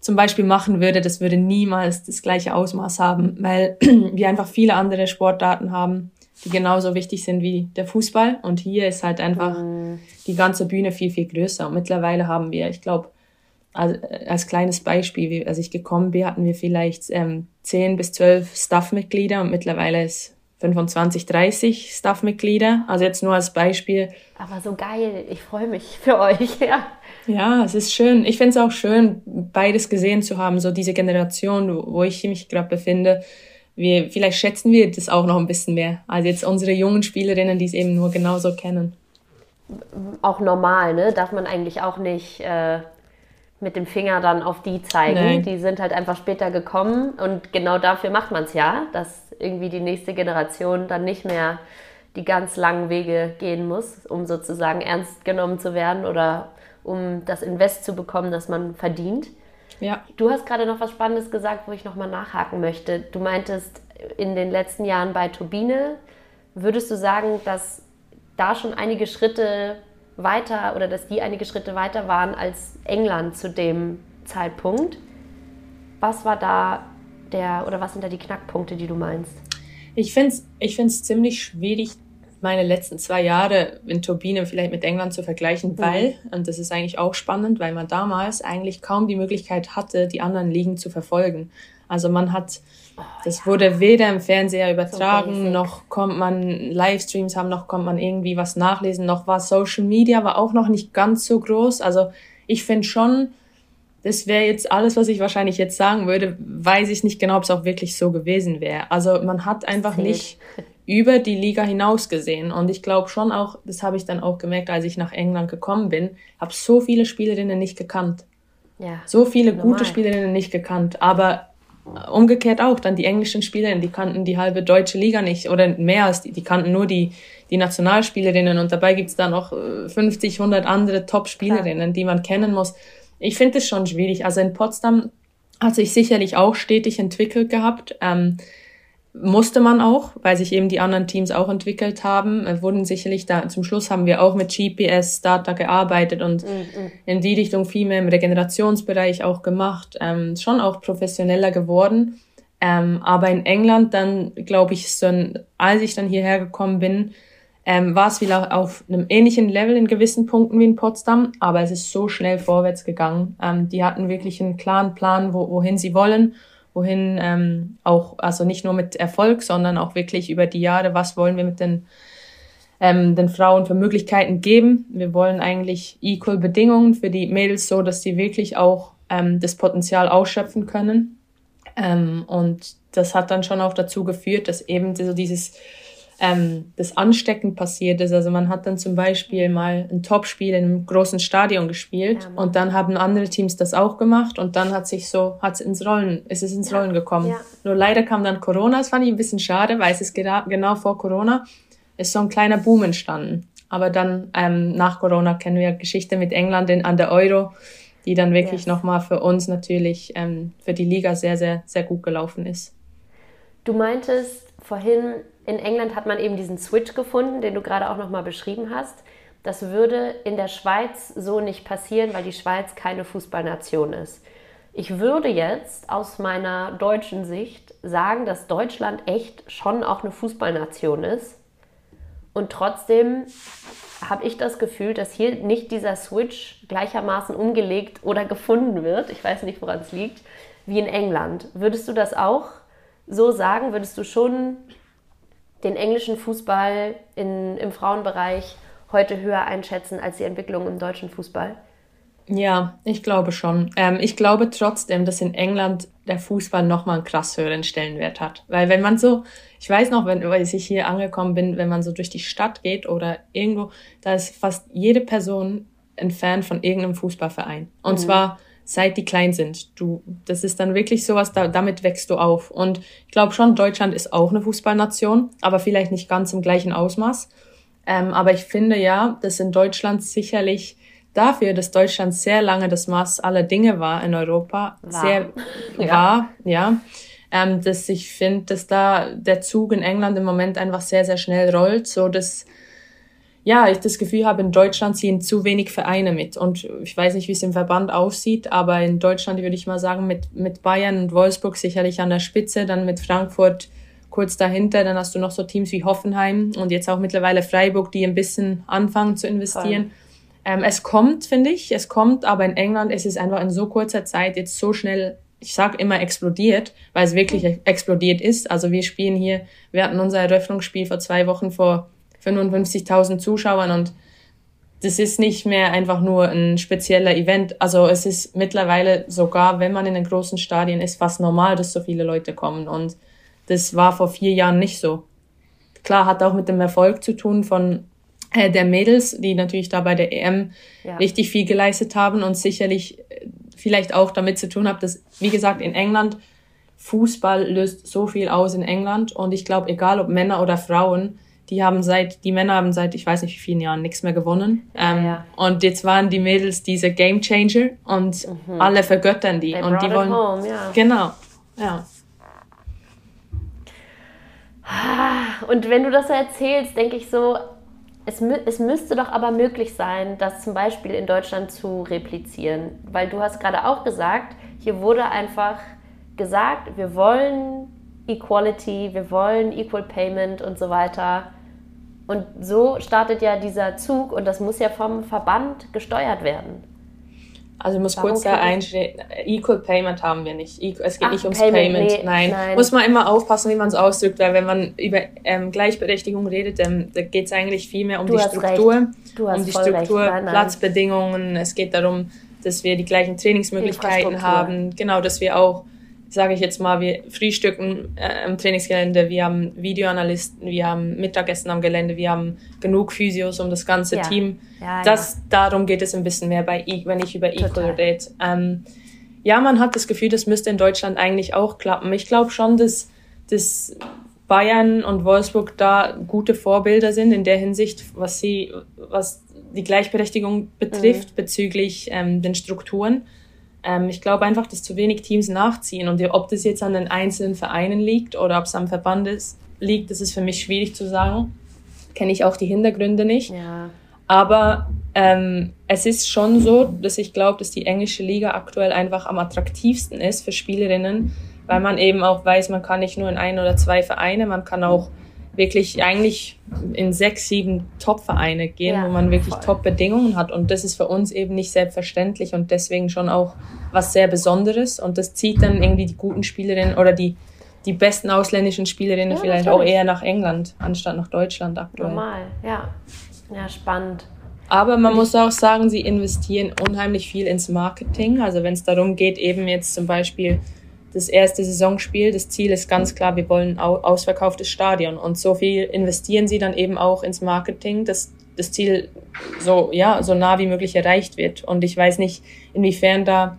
zum Beispiel machen würde, das würde niemals das gleiche Ausmaß haben, weil *clears throat* wir einfach viele andere Sportarten haben, die genauso wichtig sind wie der Fußball. Und hier ist halt einfach mhm. die ganze Bühne viel, viel größer. Und mittlerweile haben wir, ich glaube, also äh, als kleines Beispiel, als ich gekommen bin, hatten wir vielleicht ähm, 10 bis 12 Staff-Mitglieder und mittlerweile ist 25, 30 Staff-Mitglieder. Also jetzt nur als Beispiel. Aber so geil, ich freue mich für euch, *laughs* ja. Ja, es ist schön. Ich finde es auch schön, beides gesehen zu haben, so diese Generation, wo ich mich gerade befinde. Wir, vielleicht schätzen wir das auch noch ein bisschen mehr, als jetzt unsere jungen Spielerinnen, die es eben nur genauso kennen. Auch normal, ne? Darf man eigentlich auch nicht äh, mit dem Finger dann auf die zeigen. Nein. Die sind halt einfach später gekommen und genau dafür macht man es ja, dass irgendwie die nächste Generation dann nicht mehr die ganz langen Wege gehen muss, um sozusagen ernst genommen zu werden oder um das Invest zu bekommen, das man verdient. Ja. Du hast gerade noch was Spannendes gesagt, wo ich nochmal nachhaken möchte. Du meintest in den letzten Jahren bei Turbine, würdest du sagen, dass da schon einige Schritte weiter oder dass die einige Schritte weiter waren als England zu dem Zeitpunkt. Was war da der oder was sind da die Knackpunkte, die du meinst? Ich finde es ich find's ziemlich schwierig, meine letzten zwei Jahre in Turbine vielleicht mit England zu vergleichen, mhm. weil, und das ist eigentlich auch spannend, weil man damals eigentlich kaum die Möglichkeit hatte, die anderen Ligen zu verfolgen. Also man hat das wurde weder im Fernseher übertragen, so noch kommt man Livestreams haben, noch kommt man irgendwie was nachlesen, noch war Social Media war auch noch nicht ganz so groß. Also ich finde schon, das wäre jetzt alles, was ich wahrscheinlich jetzt sagen würde, weiß ich nicht genau, ob es auch wirklich so gewesen wäre. Also man hat einfach nicht über die Liga hinaus gesehen. Und ich glaube schon auch, das habe ich dann auch gemerkt, als ich nach England gekommen bin, habe so viele Spielerinnen nicht gekannt. Ja, so viele normal. gute Spielerinnen nicht gekannt. Aber umgekehrt auch dann die englischen Spielerinnen, die kannten die halbe deutsche Liga nicht oder mehr als die, die kannten nur die, die Nationalspielerinnen und dabei gibt's da noch 50, äh, 100 andere Top-Spielerinnen, die man kennen muss. Ich finde es schon schwierig. Also in Potsdam hat sich sicherlich auch stetig entwickelt gehabt. Ähm, musste man auch, weil sich eben die anderen Teams auch entwickelt haben. Wir wurden sicherlich da, zum Schluss haben wir auch mit GPS Data gearbeitet und mhm. in die Richtung viel mehr im Regenerationsbereich auch gemacht, ähm, schon auch professioneller geworden. Ähm, aber in England dann, glaube ich, so ein, als ich dann hierher gekommen bin, ähm, war es wieder auf einem ähnlichen Level in gewissen Punkten wie in Potsdam, aber es ist so schnell vorwärts gegangen. Ähm, die hatten wirklich einen klaren Plan, wo, wohin sie wollen, wohin ähm, auch, also nicht nur mit Erfolg, sondern auch wirklich über die Jahre, was wollen wir mit den, ähm, den Frauen für Möglichkeiten geben. Wir wollen eigentlich equal Bedingungen für die Mädels so, dass sie wirklich auch ähm, das Potenzial ausschöpfen können. Ähm, und das hat dann schon auch dazu geführt, dass eben so dieses ähm, das Anstecken passiert ist. Also man hat dann zum Beispiel mal ein Topspiel in einem großen Stadion gespielt ja, und dann haben andere Teams das auch gemacht und dann hat sich so, hat es ins Rollen, ist es ins ja. Rollen gekommen. Ja. Nur leider kam dann Corona, das fand ich ein bisschen schade, weil es ist genau vor Corona ist so ein kleiner Boom entstanden. Aber dann ähm, nach Corona kennen wir Geschichte mit England in, an der Euro, die dann wirklich yes. nochmal für uns natürlich, ähm, für die Liga sehr, sehr, sehr gut gelaufen ist. Du meintest vorhin, in England hat man eben diesen Switch gefunden, den du gerade auch nochmal beschrieben hast. Das würde in der Schweiz so nicht passieren, weil die Schweiz keine Fußballnation ist. Ich würde jetzt aus meiner deutschen Sicht sagen, dass Deutschland echt schon auch eine Fußballnation ist. Und trotzdem habe ich das Gefühl, dass hier nicht dieser Switch gleichermaßen umgelegt oder gefunden wird. Ich weiß nicht, woran es liegt, wie in England. Würdest du das auch so sagen? Würdest du schon den englischen Fußball in, im Frauenbereich heute höher einschätzen als die Entwicklung im deutschen Fußball? Ja, ich glaube schon. Ähm, ich glaube trotzdem, dass in England der Fußball nochmal einen krass höheren Stellenwert hat. Weil wenn man so, ich weiß noch, wenn, als ich hier angekommen bin, wenn man so durch die Stadt geht oder irgendwo, da ist fast jede Person ein Fan von irgendeinem Fußballverein. Und mhm. zwar seit die klein sind. Du, das ist dann wirklich sowas, da, damit wächst du auf. Und ich glaube schon, Deutschland ist auch eine Fußballnation, aber vielleicht nicht ganz im gleichen Ausmaß. Ähm, aber ich finde ja, dass in Deutschland sicherlich dafür, dass Deutschland sehr lange das Maß aller Dinge war in Europa, war. sehr *laughs* ja. war, ja, ähm, dass ich finde, dass da der Zug in England im Moment einfach sehr, sehr schnell rollt, so dass ja, ich das Gefühl habe, in Deutschland ziehen zu wenig Vereine mit. Und ich weiß nicht, wie es im Verband aussieht, aber in Deutschland würde ich mal sagen, mit, mit Bayern und Wolfsburg sicherlich an der Spitze, dann mit Frankfurt kurz dahinter, dann hast du noch so Teams wie Hoffenheim und jetzt auch mittlerweile Freiburg, die ein bisschen anfangen zu investieren. Ähm, es kommt, finde ich, es kommt, aber in England ist es einfach in so kurzer Zeit jetzt so schnell ich sag immer explodiert, weil es wirklich explodiert ist. Also wir spielen hier, wir hatten unser Eröffnungsspiel vor zwei Wochen vor 55.000 Zuschauern und das ist nicht mehr einfach nur ein spezieller Event. Also es ist mittlerweile sogar, wenn man in den großen Stadien ist, fast normal, dass so viele Leute kommen. Und das war vor vier Jahren nicht so. Klar, hat auch mit dem Erfolg zu tun von äh, der Mädels, die natürlich da bei der EM ja. richtig viel geleistet haben und sicherlich äh, vielleicht auch damit zu tun hat, dass, wie gesagt, in England Fußball löst so viel aus in England und ich glaube, egal ob Männer oder Frauen, die haben seit, die Männer haben seit, ich weiß nicht wie vielen Jahren nichts mehr gewonnen. Ähm, ja. Und jetzt waren die Mädels diese Game Changer und mhm. alle vergöttern die. They und die wollen. Home, ja. Genau, ja. Und wenn du das so erzählst, denke ich so, es, es müsste doch aber möglich sein, das zum Beispiel in Deutschland zu replizieren. Weil du hast gerade auch gesagt, hier wurde einfach gesagt, wir wollen Equality, wir wollen Equal Payment und so weiter. Und so startet ja dieser Zug und das muss ja vom Verband gesteuert werden. Also ich muss Warum kurz da einstehen, Equal Payment haben wir nicht. Es geht Ach, nicht ums Payment. Payment. Nee, nein. nein. Muss man immer aufpassen, wie man es ausdrückt, weil wenn man über ähm, Gleichberechtigung redet, dann da geht es eigentlich viel mehr um du die Struktur, um die Struktur, nein, nein. Platzbedingungen. Es geht darum, dass wir die gleichen Trainingsmöglichkeiten haben. Genau, dass wir auch sage ich jetzt mal, wir frühstücken äh, im Trainingsgelände, wir haben Videoanalysten, wir haben Mittagessen am Gelände, wir haben genug Physios um das ganze ja. Team. Ja, das, ja. Darum geht es ein bisschen mehr, bei, e, wenn ich über Equal rede. Ähm, ja, man hat das Gefühl, das müsste in Deutschland eigentlich auch klappen. Ich glaube schon, dass, dass Bayern und Wolfsburg da gute Vorbilder sind in der Hinsicht, was sie, was die Gleichberechtigung betrifft mhm. bezüglich ähm, den Strukturen. Ähm, ich glaube einfach, dass zu wenig Teams nachziehen. Und ob das jetzt an den einzelnen Vereinen liegt oder ob es am Verband ist, liegt, das ist für mich schwierig zu sagen. Kenne ich auch die Hintergründe nicht. Ja. Aber ähm, es ist schon so, dass ich glaube, dass die englische Liga aktuell einfach am attraktivsten ist für Spielerinnen, weil man eben auch weiß, man kann nicht nur in ein oder zwei Vereine, man kann auch wirklich eigentlich in sechs, sieben Top-Vereine gehen, ja, wo man wirklich Top-Bedingungen hat. Und das ist für uns eben nicht selbstverständlich und deswegen schon auch was sehr Besonderes. Und das zieht dann irgendwie die guten Spielerinnen oder die, die besten ausländischen Spielerinnen ja, vielleicht natürlich. auch eher nach England, anstatt nach Deutschland aktuell. Normal, ja. Ja, spannend. Aber man muss auch sagen, sie investieren unheimlich viel ins Marketing. Also wenn es darum geht, eben jetzt zum Beispiel das erste Saisonspiel. Das Ziel ist ganz klar, wir wollen ein ausverkauftes Stadion. Und so viel investieren sie dann eben auch ins Marketing, dass das Ziel so, ja, so nah wie möglich erreicht wird. Und ich weiß nicht, inwiefern da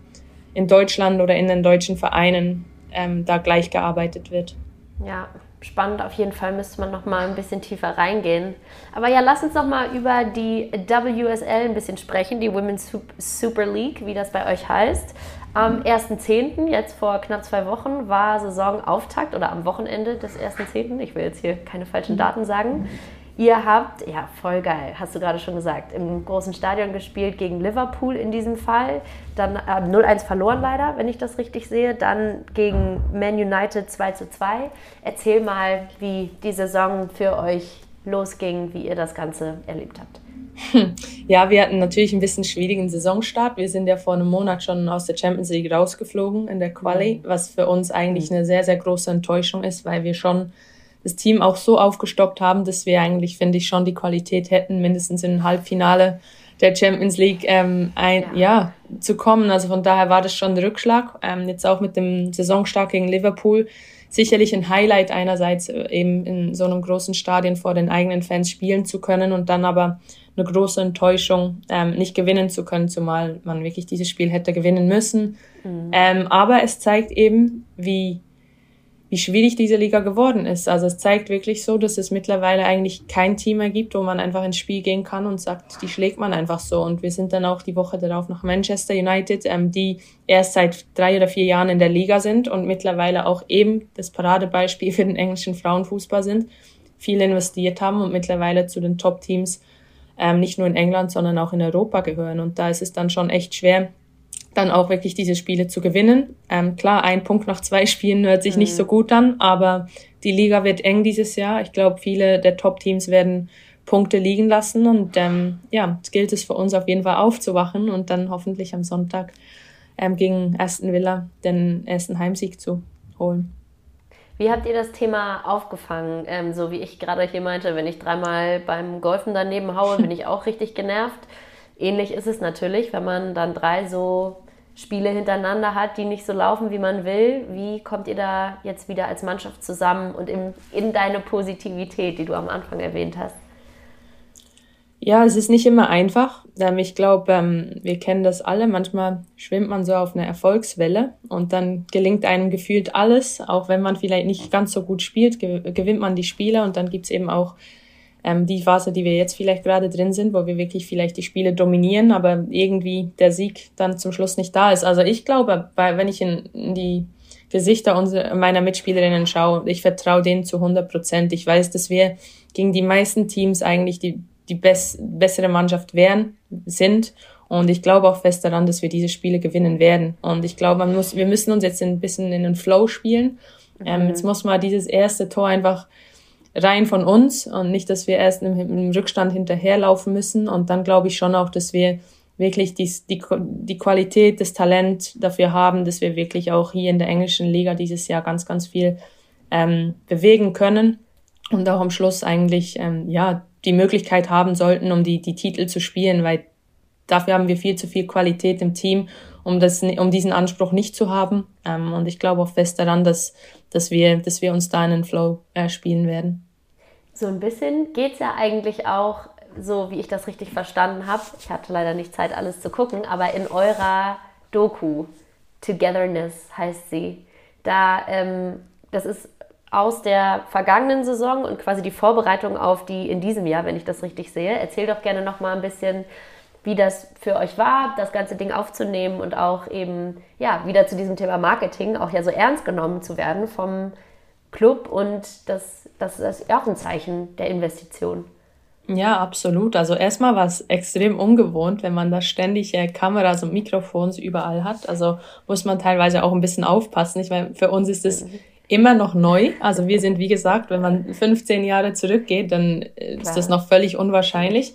in Deutschland oder in den deutschen Vereinen ähm, da gleich gearbeitet wird. Ja, spannend. Auf jeden Fall müsste man noch mal ein bisschen tiefer reingehen. Aber ja, lass uns noch mal über die WSL ein bisschen sprechen, die Women's Super League, wie das bei euch heißt. Am 1.10., jetzt vor knapp zwei Wochen, war Saisonauftakt oder am Wochenende des 1.10. Ich will jetzt hier keine falschen Daten sagen. Ihr habt, ja, voll geil, hast du gerade schon gesagt, im großen Stadion gespielt gegen Liverpool in diesem Fall. Dann äh, 0-1 verloren leider, wenn ich das richtig sehe. Dann gegen Man United 2-2. Erzähl mal, wie die Saison für euch losging, wie ihr das Ganze erlebt habt. Ja, wir hatten natürlich ein bisschen schwierigen Saisonstart. Wir sind ja vor einem Monat schon aus der Champions League rausgeflogen in der Quali, mhm. was für uns eigentlich mhm. eine sehr, sehr große Enttäuschung ist, weil wir schon das Team auch so aufgestockt haben, dass wir eigentlich, finde ich, schon die Qualität hätten, mindestens im Halbfinale der Champions League ähm, ein, ja. ja. zu kommen. Also von daher war das schon ein Rückschlag. Ähm, jetzt auch mit dem Saisonstart gegen Liverpool sicherlich ein Highlight einerseits äh, eben in so einem großen Stadion vor den eigenen Fans spielen zu können und dann aber eine große Enttäuschung, ähm, nicht gewinnen zu können, zumal man wirklich dieses Spiel hätte gewinnen müssen. Mhm. Ähm, aber es zeigt eben, wie wie schwierig diese Liga geworden ist. Also es zeigt wirklich so, dass es mittlerweile eigentlich kein Team mehr gibt, wo man einfach ins Spiel gehen kann und sagt, die schlägt man einfach so. Und wir sind dann auch die Woche darauf nach Manchester United, ähm, die erst seit drei oder vier Jahren in der Liga sind und mittlerweile auch eben das Paradebeispiel für den englischen Frauenfußball sind, viel investiert haben und mittlerweile zu den Top-Teams ähm, nicht nur in England, sondern auch in Europa gehören. Und da ist es dann schon echt schwer, dann auch wirklich diese Spiele zu gewinnen. Ähm, klar, ein Punkt nach zwei *laughs* Spielen hört sich mhm. nicht so gut an, aber die Liga wird eng dieses Jahr. Ich glaube, viele der Top-Teams werden Punkte liegen lassen und ähm, ja, es gilt es für uns auf jeden Fall aufzuwachen und dann hoffentlich am Sonntag ähm, gegen Aston Villa den ersten Heimsieg zu holen. Wie habt ihr das Thema aufgefangen? Ähm, so wie ich gerade hier meinte, wenn ich dreimal beim Golfen daneben haue, bin ich auch richtig genervt. Ähnlich ist es natürlich, wenn man dann drei so Spiele hintereinander hat, die nicht so laufen, wie man will. Wie kommt ihr da jetzt wieder als Mannschaft zusammen und in, in deine Positivität, die du am Anfang erwähnt hast? Ja, es ist nicht immer einfach. Ähm, ich glaube, ähm, wir kennen das alle. Manchmal schwimmt man so auf einer Erfolgswelle und dann gelingt einem gefühlt alles. Auch wenn man vielleicht nicht ganz so gut spielt, gewinnt man die Spiele und dann gibt's eben auch ähm, die Phase, die wir jetzt vielleicht gerade drin sind, wo wir wirklich vielleicht die Spiele dominieren, aber irgendwie der Sieg dann zum Schluss nicht da ist. Also ich glaube, wenn ich in, die Gesichter meiner Mitspielerinnen schaue, ich vertraue denen zu 100 Prozent. Ich weiß, dass wir gegen die meisten Teams eigentlich die, die bess bessere Mannschaft wären, sind. Und ich glaube auch fest daran, dass wir diese Spiele gewinnen werden. Und ich glaube, man muss, wir müssen uns jetzt ein bisschen in den Flow spielen. Ähm, mhm. jetzt muss man dieses erste Tor einfach rein von uns und nicht, dass wir erst im, im Rückstand hinterherlaufen müssen. Und dann glaube ich schon auch, dass wir wirklich die, die, die Qualität, das Talent dafür haben, dass wir wirklich auch hier in der englischen Liga dieses Jahr ganz, ganz viel ähm, bewegen können und auch am Schluss eigentlich ähm, ja die Möglichkeit haben sollten, um die, die Titel zu spielen, weil dafür haben wir viel zu viel Qualität im Team, um, das, um diesen Anspruch nicht zu haben. Ähm, und ich glaube auch fest daran, dass dass wir, dass wir uns da in den Flow äh, spielen werden. So ein bisschen geht es ja eigentlich auch, so wie ich das richtig verstanden habe. Ich hatte leider nicht Zeit, alles zu gucken, aber in eurer Doku, Togetherness heißt sie, da, ähm, das ist aus der vergangenen Saison und quasi die Vorbereitung auf die in diesem Jahr, wenn ich das richtig sehe. Erzähl doch gerne noch mal ein bisschen, wie das für euch war, das ganze Ding aufzunehmen und auch eben, ja, wieder zu diesem Thema Marketing auch ja so ernst genommen zu werden vom Club und das, das ist auch ein Zeichen der Investition. Ja, absolut. Also erstmal war es extrem ungewohnt, wenn man da ständig äh, Kameras und Mikrofons überall hat. Also muss man teilweise auch ein bisschen aufpassen. Ich meine, für uns ist es mhm. Immer noch neu. Also wir sind, wie gesagt, wenn man 15 Jahre zurückgeht, dann ist Klar. das noch völlig unwahrscheinlich.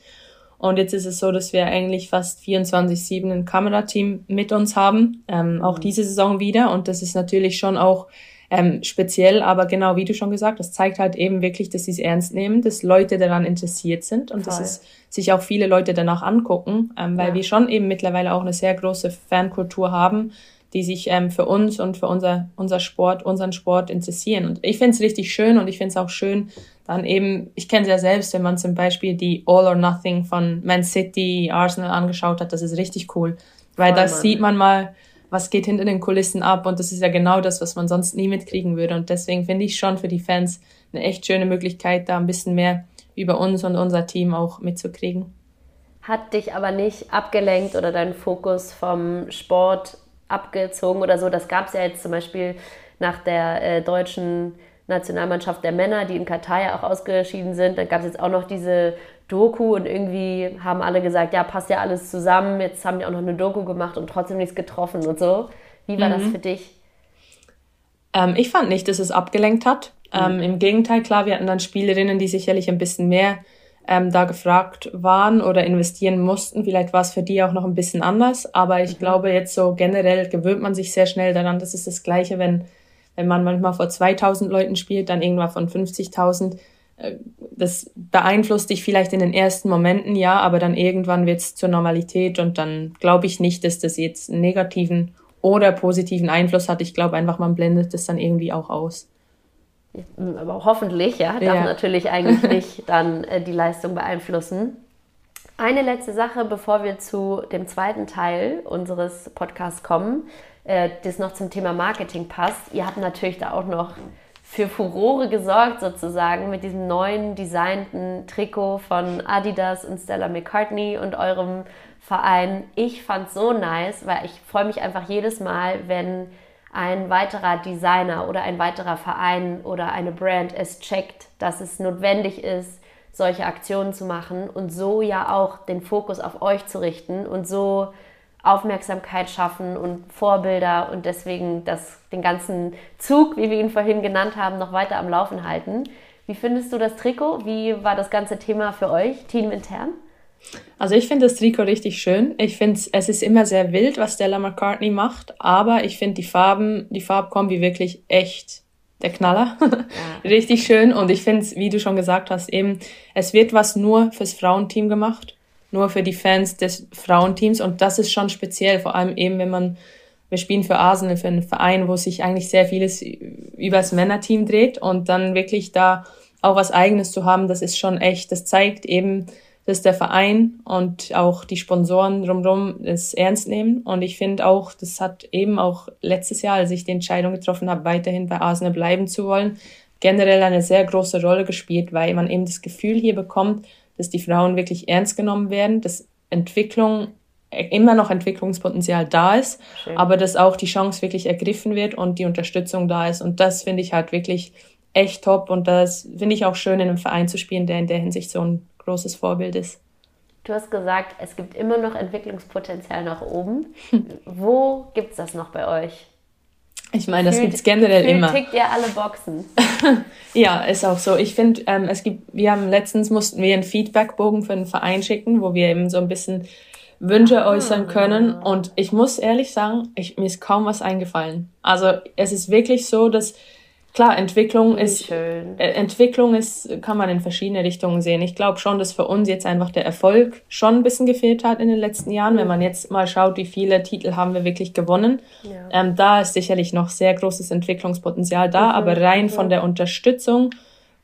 Und jetzt ist es so, dass wir eigentlich fast 24-7 ein Kamerateam mit uns haben, ähm, auch mhm. diese Saison wieder. Und das ist natürlich schon auch ähm, speziell, aber genau wie du schon gesagt, das zeigt halt eben wirklich, dass sie es ernst nehmen, dass Leute daran interessiert sind und Voll. dass es sich auch viele Leute danach angucken, ähm, weil ja. wir schon eben mittlerweile auch eine sehr große Fankultur haben, die sich ähm, für uns und für unser, unser Sport, unseren Sport interessieren. Und ich finde es richtig schön und ich finde es auch schön, dann eben, ich kenne es ja selbst, wenn man zum Beispiel die All or Nothing von Man City, Arsenal angeschaut hat, das ist richtig cool. Weil da sieht man mal, was geht hinter den Kulissen ab und das ist ja genau das, was man sonst nie mitkriegen würde. Und deswegen finde ich schon für die Fans eine echt schöne Möglichkeit, da ein bisschen mehr über uns und unser Team auch mitzukriegen. Hat dich aber nicht abgelenkt oder deinen Fokus vom Sport abgezogen oder so? Das gab es ja jetzt zum Beispiel nach der äh, deutschen Nationalmannschaft der Männer, die in Katar ja auch ausgeschieden sind. Dann gab es jetzt auch noch diese Doku und irgendwie haben alle gesagt, ja, passt ja alles zusammen. Jetzt haben die auch noch eine Doku gemacht und trotzdem nichts getroffen und so. Wie war mhm. das für dich? Ähm, ich fand nicht, dass es abgelenkt hat. Mhm. Ähm, Im Gegenteil, klar, wir hatten dann Spielerinnen, die sicherlich ein bisschen mehr ähm, da gefragt waren oder investieren mussten. Vielleicht war es für die auch noch ein bisschen anders. Aber ich mhm. glaube, jetzt so generell gewöhnt man sich sehr schnell daran. Das ist das Gleiche, wenn wenn man manchmal vor 2000 Leuten spielt, dann irgendwann von 50.000. Äh, das beeinflusst dich vielleicht in den ersten Momenten, ja, aber dann irgendwann wird es zur Normalität und dann glaube ich nicht, dass das jetzt einen negativen oder positiven Einfluss hat. Ich glaube einfach, man blendet das dann irgendwie auch aus. Aber hoffentlich, ja, darf ja. natürlich eigentlich *laughs* nicht dann äh, die Leistung beeinflussen. Eine letzte Sache, bevor wir zu dem zweiten Teil unseres Podcasts kommen äh, das noch zum Thema Marketing passt. Ihr habt natürlich da auch noch für Furore gesorgt sozusagen mit diesem neuen designten Trikot von Adidas und Stella McCartney und eurem Verein. Ich fand so nice, weil ich freue mich einfach jedes Mal, wenn ein weiterer Designer oder ein weiterer Verein oder eine Brand es checkt, dass es notwendig ist, solche Aktionen zu machen und so ja auch den Fokus auf euch zu richten und so Aufmerksamkeit schaffen und Vorbilder und deswegen das, den ganzen Zug, wie wir ihn vorhin genannt haben, noch weiter am Laufen halten. Wie findest du das Trikot? Wie war das ganze Thema für euch, Team intern? Also ich finde das Trikot richtig schön. Ich finde es ist immer sehr wild, was Stella McCartney macht, aber ich finde die Farben, die Farbkombi wirklich echt der Knaller. *laughs* Ja. richtig schön und ich finde es, wie du schon gesagt hast, eben, es wird was nur fürs Frauenteam gemacht nur für die Fans des Frauenteams und das ist schon speziell, vor allem eben, wenn man, wir spielen für Arsenal, für einen Verein, wo sich eigentlich sehr vieles über das Männerteam dreht und dann wirklich da auch was Eigenes zu haben, das ist schon echt, das zeigt eben, dass der Verein und auch die Sponsoren drumherum es ernst nehmen. Und ich finde auch, das hat eben auch letztes Jahr, als ich die Entscheidung getroffen habe, weiterhin bei Arsenal bleiben zu wollen, generell eine sehr große Rolle gespielt, weil man eben das Gefühl hier bekommt, dass die Frauen wirklich ernst genommen werden, dass Entwicklung immer noch Entwicklungspotenzial da ist, Schön. aber dass auch die Chance wirklich ergriffen wird und die Unterstützung da ist. Und das finde ich halt wirklich echt top und das finde ich auch schön, in einem Verein zu spielen, der in der Hinsicht so ein großes Vorbild ist. Du hast gesagt, es gibt immer noch Entwicklungspotenzial nach oben. *laughs* Wo gibt es das noch bei euch? Ich meine, das gibt es generell fühlt, immer. Tickt ihr alle Boxen? *laughs* ja, ist auch so. Ich finde, ähm, es gibt, wir haben letztens mussten wir einen Feedbackbogen für einen Verein schicken, wo wir eben so ein bisschen Wünsche ah. äußern können. Und ich muss ehrlich sagen, ich, mir ist kaum was eingefallen. Also es ist wirklich so, dass Klar, Entwicklung ist schön. Äh, Entwicklung ist kann man in verschiedene Richtungen sehen. Ich glaube schon, dass für uns jetzt einfach der Erfolg schon ein bisschen gefehlt hat in den letzten Jahren. Wenn man jetzt mal schaut, wie viele Titel haben wir wirklich gewonnen, ja. ähm, da ist sicherlich noch sehr großes Entwicklungspotenzial da. Mhm. Aber rein von der Unterstützung,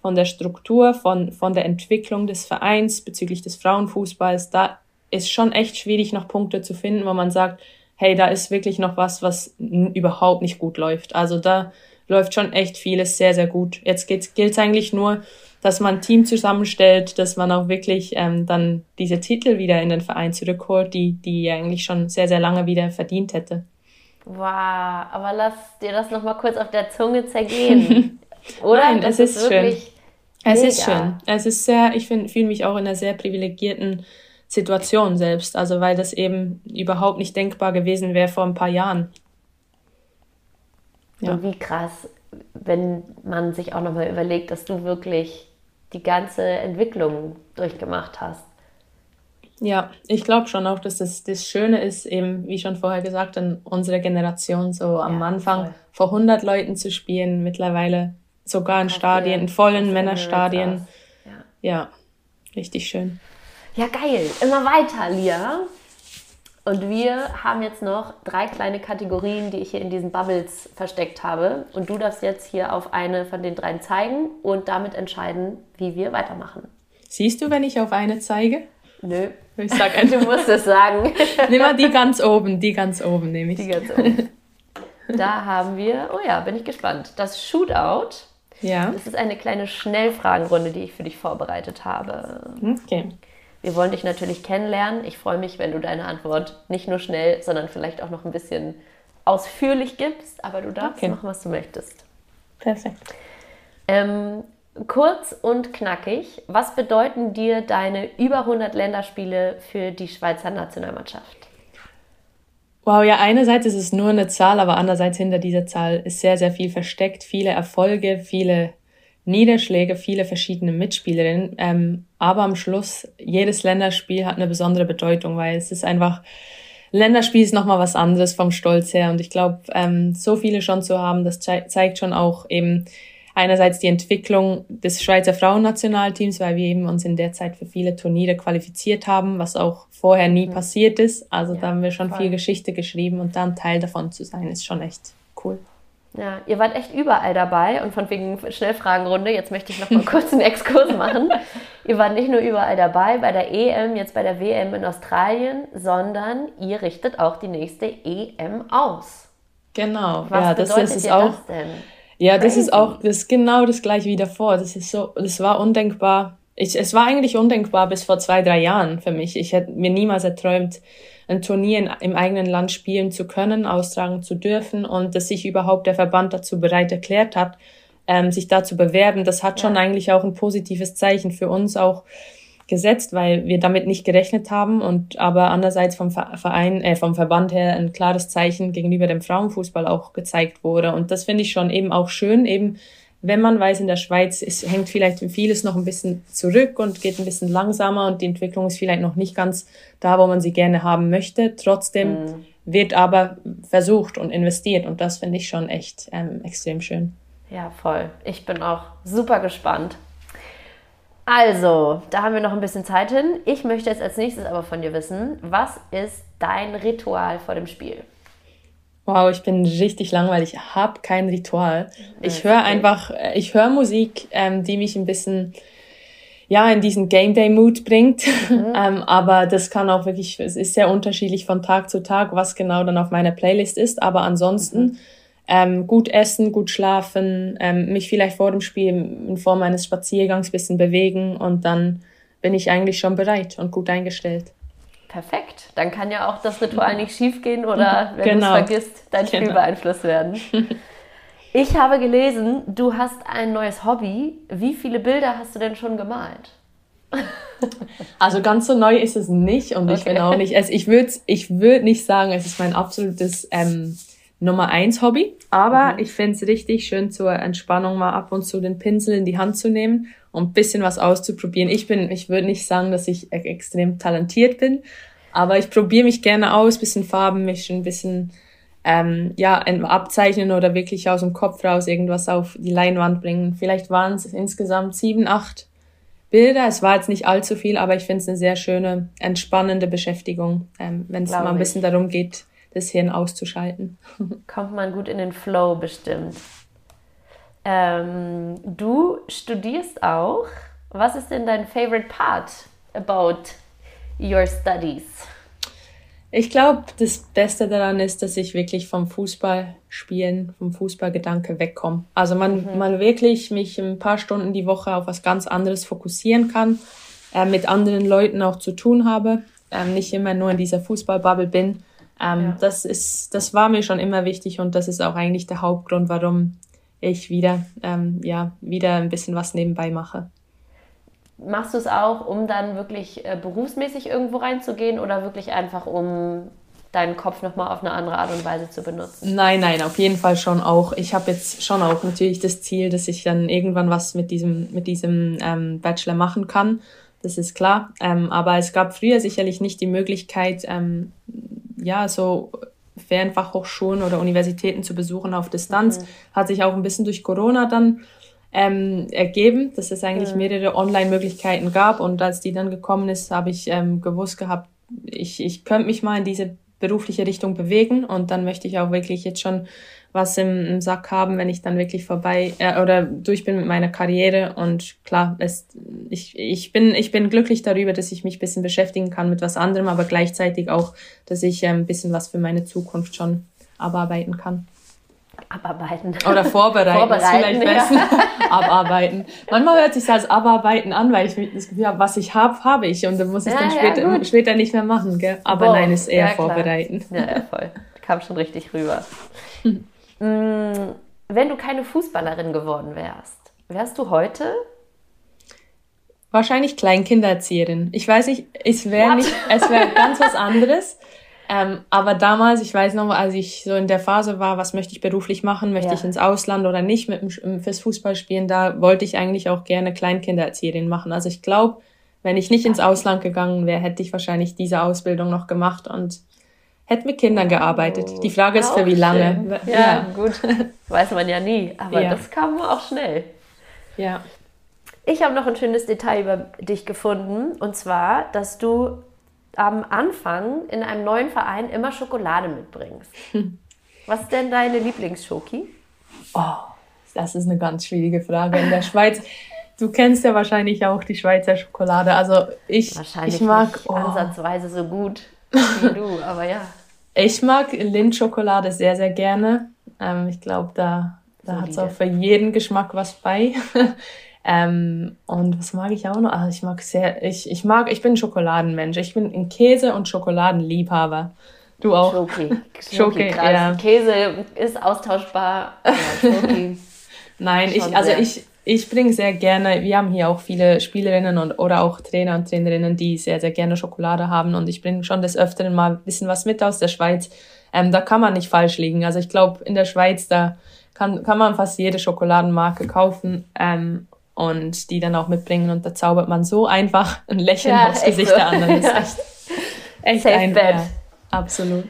von der Struktur, von von der Entwicklung des Vereins bezüglich des Frauenfußballs, da ist schon echt schwierig, noch Punkte zu finden, wo man sagt, hey, da ist wirklich noch was, was überhaupt nicht gut läuft. Also da läuft schon echt vieles sehr, sehr gut. Jetzt gilt es eigentlich nur, dass man ein Team zusammenstellt, dass man auch wirklich ähm, dann diese Titel wieder in den Verein zurückholt, die die eigentlich schon sehr, sehr lange wieder verdient hätte. Wow, aber lass dir das nochmal kurz auf der Zunge zergehen. *laughs* Oder? Nein, das, das ist, ist schön. Es Mega. ist schön. Es ist sehr, ich fühle mich auch in einer sehr privilegierten Situation selbst. Also weil das eben überhaupt nicht denkbar gewesen wäre vor ein paar Jahren. Ja. Und wie krass, wenn man sich auch nochmal überlegt, dass du wirklich die ganze Entwicklung durchgemacht hast. Ja, ich glaube schon auch, dass das, das Schöne ist, eben, wie schon vorher gesagt, in unserer Generation so am ja, Anfang voll. vor 100 Leuten zu spielen, mittlerweile sogar in Stadien, in vollen Männerstadien. Ja. ja, richtig schön. Ja, geil. Immer weiter, Lia. Und wir haben jetzt noch drei kleine Kategorien, die ich hier in diesen Bubbles versteckt habe. Und du darfst jetzt hier auf eine von den dreien zeigen und damit entscheiden, wie wir weitermachen. Siehst du, wenn ich auf eine zeige? Nö. Ich sag *laughs* einfach. Du musst es sagen. Nimm mal die ganz oben, die ganz oben nehme ich. Die ganz oben. Da haben wir, oh ja, bin ich gespannt. Das Shootout. Ja. Das ist eine kleine Schnellfragenrunde, die ich für dich vorbereitet habe. Okay. Wir wollen dich natürlich kennenlernen. Ich freue mich, wenn du deine Antwort nicht nur schnell, sondern vielleicht auch noch ein bisschen ausführlich gibst. Aber du darfst okay. machen, was du möchtest. Perfekt. Ähm, Kurz und knackig, was bedeuten dir deine über 100 Länderspiele für die Schweizer Nationalmannschaft? Wow, ja, einerseits ist es nur eine Zahl, aber andererseits hinter dieser Zahl ist sehr, sehr viel versteckt. Viele Erfolge, viele Niederschläge, viele verschiedene Mitspielerinnen. Ähm, aber am Schluss, jedes Länderspiel hat eine besondere Bedeutung, weil es ist einfach, Länderspiel ist nochmal was anderes vom Stolz her. Und ich glaube, ähm, so viele schon zu haben, das ze zeigt schon auch eben, einerseits die Entwicklung des Schweizer Frauennationalteams, weil wir eben uns in der Zeit für viele Turniere qualifiziert haben, was auch vorher nie mhm. passiert ist. Also ja, da haben wir schon voll. viel Geschichte geschrieben und dann Teil davon zu sein, ist schon echt cool. Ja, ihr wart echt überall dabei und von wegen Schnellfragenrunde, jetzt möchte ich noch mal kurz einen Exkurs *laughs* machen. ihr wart nicht nur überall dabei bei der EM, jetzt bei der WM in Australien, sondern ihr richtet auch die nächste EM aus. Genau, Was ja, das, das ist auch. Das denn? Ja, das ist auch das ist genau das gleiche wie davor. Das ist so, das war undenkbar. Ich, es war eigentlich undenkbar bis vor zwei, drei Jahren für mich. Ich hätte mir niemals erträumt, ein Turnier in, im eigenen Land spielen zu können, austragen zu dürfen und dass sich überhaupt der Verband dazu bereit erklärt hat, ähm, sich da zu bewerben. Das hat schon eigentlich auch ein positives Zeichen für uns auch gesetzt, weil wir damit nicht gerechnet haben und aber andererseits vom Verein, äh, vom Verband her ein klares Zeichen gegenüber dem Frauenfußball auch gezeigt wurde. Und das finde ich schon eben auch schön, eben wenn man weiß, in der Schweiz es hängt vielleicht vieles noch ein bisschen zurück und geht ein bisschen langsamer und die Entwicklung ist vielleicht noch nicht ganz da, wo man sie gerne haben möchte. Trotzdem mhm. wird aber versucht und investiert und das finde ich schon echt ähm, extrem schön. Ja, voll. Ich bin auch super gespannt, also, da haben wir noch ein bisschen Zeit hin. Ich möchte jetzt als nächstes aber von dir wissen, was ist dein Ritual vor dem Spiel? Wow, ich bin richtig langweilig. Ich habe kein Ritual. Ich höre einfach, äh, ich höre Musik, ähm, die mich ein bisschen ja in diesen Game Day Mood bringt. *laughs* Mhm. ähm, aber das kann auch wirklich, es ist sehr unterschiedlich von Tag zu Tag, was genau dann auf meiner Playlist ist. Aber ansonsten mhm ähm, gut essen, gut schlafen, ähm, mich vielleicht vor dem Spiel in Form eines Spaziergangs bisschen bewegen und dann bin ich eigentlich schon bereit und gut eingestellt. Perfekt. Dann kann ja auch das Ritual nicht schiefgehen oder *laughs* wenn genau. du es vergisst, dein Spiel genau. beeinflusst werden. *laughs* Ich habe gelesen, du hast ein neues Hobby. Wie viele Bilder hast du denn schon gemalt? *laughs* Also ganz so neu ist es nicht und okay. ich bin auch nicht. Also ich würde ich würd nicht sagen, es ist mein absolutes ähm, Nummer eins Hobby. Aber mhm. ich finde es richtig schön zur Entspannung mal ab und zu den Pinsel in die Hand zu nehmen und ein bisschen was auszuprobieren. Ich bin, ich würde nicht sagen, dass ich e-, extrem talentiert bin, aber ich probiere mich gerne aus, bisschen Farben mischen, bisschen ähm, ja, abzeichnen oder wirklich aus dem Kopf raus irgendwas auf die Leinwand bringen. Vielleicht waren es insgesamt sieben, acht Bilder. Es war jetzt nicht allzu viel, aber ich finde es eine sehr schöne, entspannende Beschäftigung, ähm, wenn es mal ein bisschen darum geht, das Hirn auszuschalten. *laughs* Kommt man gut in den Flow bestimmt. Ähm, du studierst auch. Was ist denn dein favorite part about your studies? Ich glaube, das Beste daran ist, dass ich wirklich vom Fußballspielen, vom Fußballgedanke wegkomme. Also man, mhm. man wirklich mich ein paar Stunden die Woche auf was ganz anderes fokussieren kann, äh, mit anderen Leuten auch zu tun habe, äh, nicht immer nur in dieser Fußballbubble bin ähm, ja. Das ist, das war mir schon immer wichtig und das ist auch eigentlich der Hauptgrund, warum ich wieder, ähm, ja, wieder ein bisschen was nebenbei mache. Machst du es auch, um dann wirklich äh, berufsmäßig irgendwo reinzugehen oder wirklich einfach, um deinen Kopf nochmal auf eine andere Art und Weise zu benutzen? Nein, nein, auf jeden Fall schon auch. Ich habe jetzt schon auch natürlich das Ziel, dass ich dann irgendwann was mit diesem, mit diesem ähm, Bachelor machen kann. Das ist klar. Ähm, aber es gab früher sicherlich nicht die Möglichkeit, ähm, ja, so Fernfachhochschulen oder Universitäten zu besuchen auf Distanz. Mhm. Hat sich auch ein bisschen durch Corona dann ähm, ergeben, dass es eigentlich ja. mehrere Online-Möglichkeiten gab. Und als die dann gekommen ist, habe ich ähm, gewusst gehabt, ich, ich könnte mich mal in diese berufliche Richtung bewegen und dann möchte ich auch wirklich jetzt schon was im, im Sack haben, wenn ich dann wirklich vorbei äh, oder durch bin mit meiner Karriere und klar, es, ich, ich bin ich bin glücklich darüber, dass ich mich bisschen beschäftigen kann mit was anderem, aber gleichzeitig auch, dass ich ein ähm, bisschen was für meine Zukunft schon abarbeiten kann. Abarbeiten. Oder vorbereiten, vorbereiten ist vielleicht besser. *laughs* abarbeiten. Manchmal hört sich das abarbeiten an, weil ich das Gefühl habe, was ich habe, habe ich und dann muss ich ja, dann später, ja, später nicht mehr machen. Gell? Aber Boah. nein, ist eher ja, vorbereiten. Ja, ja, voll. *laughs* Kam schon richtig rüber. Mm, wenn du keine Fußballerin geworden wärst, wärst du heute? Wahrscheinlich Kleinkindererzieherin. Ich weiß nicht, es wäre nicht, es wäre ganz was anderes. *laughs* Ähm, aber damals, ich weiß noch, als ich so in der Phase war, was möchte ich beruflich machen, möchte ja. ich ins Ausland oder nicht mit dem, fürs Fußballspielen, da wollte ich eigentlich auch gerne Kleinkindererzieherin machen. Also ich glaube, wenn ich nicht ins Ausland gegangen wäre, hätte ich wahrscheinlich diese Ausbildung noch gemacht und hätte mit Kindern gearbeitet. Die Frage ist, für wie lange. Ja, ja, gut. Weiß man ja nie. Aber ja. das kam auch schnell. Ja. Ich habe noch ein schönes Detail über dich gefunden. Und zwar, dass du am Anfang in einem neuen Verein immer Schokolade mitbringst. *laughs* Was ist denn deine Lieblingsschoki? Oh, das ist eine ganz schwierige Frage. In der Schweiz, du kennst ja wahrscheinlich auch die Schweizer Schokolade. Also ich, ich mag nicht oh. ansatzweise so gut wie du, *laughs* aber ja. Ich mag Lindschokolade sehr, sehr gerne. Ähm, ich glaube, da, da hat es auch für jeden Geschmack was bei. Ähm, und was mag ich auch noch? Also ich mag sehr, ich, ich mag, ich bin Schokoladenmensch. Ich bin ein Käse- und Schokoladenliebhaber. Du auch. Schoki. *laughs* Schoki, ja. Käse ist austauschbar. Schoki. *laughs* Nein, ich, also ich, ich bringe sehr gerne, wir haben hier auch viele Spielerinnen und, oder auch Trainer und Trainerinnen, die sehr, sehr gerne Schokolade haben und ich bringe schon des Öfteren mal ein bisschen was mit aus der Schweiz. Ähm, da kann man nicht falsch liegen. Also ich glaube, in der Schweiz, da kann, kann man fast jede Schokoladenmarke kaufen. Ähm, und die dann auch mitbringen und da zaubert man so einfach ein Lächeln ja, aufs Gesicht so. der anderen. Das ist echt, echt ein, ja, absolut.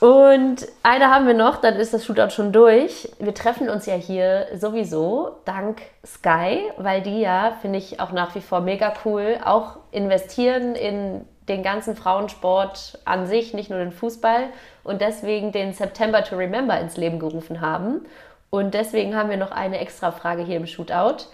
Und eine haben wir noch, dann ist das Shootout schon durch. Wir treffen uns ja hier sowieso dank Sky, weil die ja, finde ich auch nach wie vor mega cool, auch investieren in den ganzen Frauensport an sich, nicht nur den Fußball und deswegen den September to Remember ins Leben gerufen haben. Und deswegen haben wir noch eine extra Frage hier im Shootout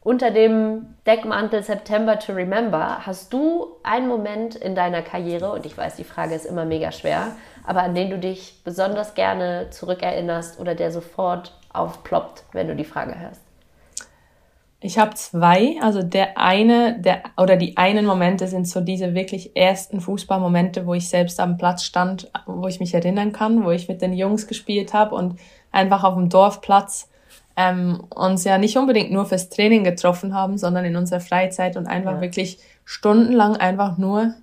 unter dem Deckmantel September to Remember, hast du einen Moment in deiner Karriere, und ich weiß, die Frage ist immer mega schwer, aber an den du dich besonders gerne zurückerinnerst oder der sofort aufploppt, wenn du die Frage hörst? Ich habe zwei. Also der eine, der oder die einen Momente sind so diese wirklich ersten Fußballmomente, wo ich selbst am Platz stand, wo ich mich erinnern kann, wo ich mit den Jungs gespielt habe und einfach auf dem Dorfplatz ähm, uns ja nicht unbedingt nur fürs Training getroffen haben, sondern in unserer Freizeit und einfach ja. wirklich stundenlang einfach nur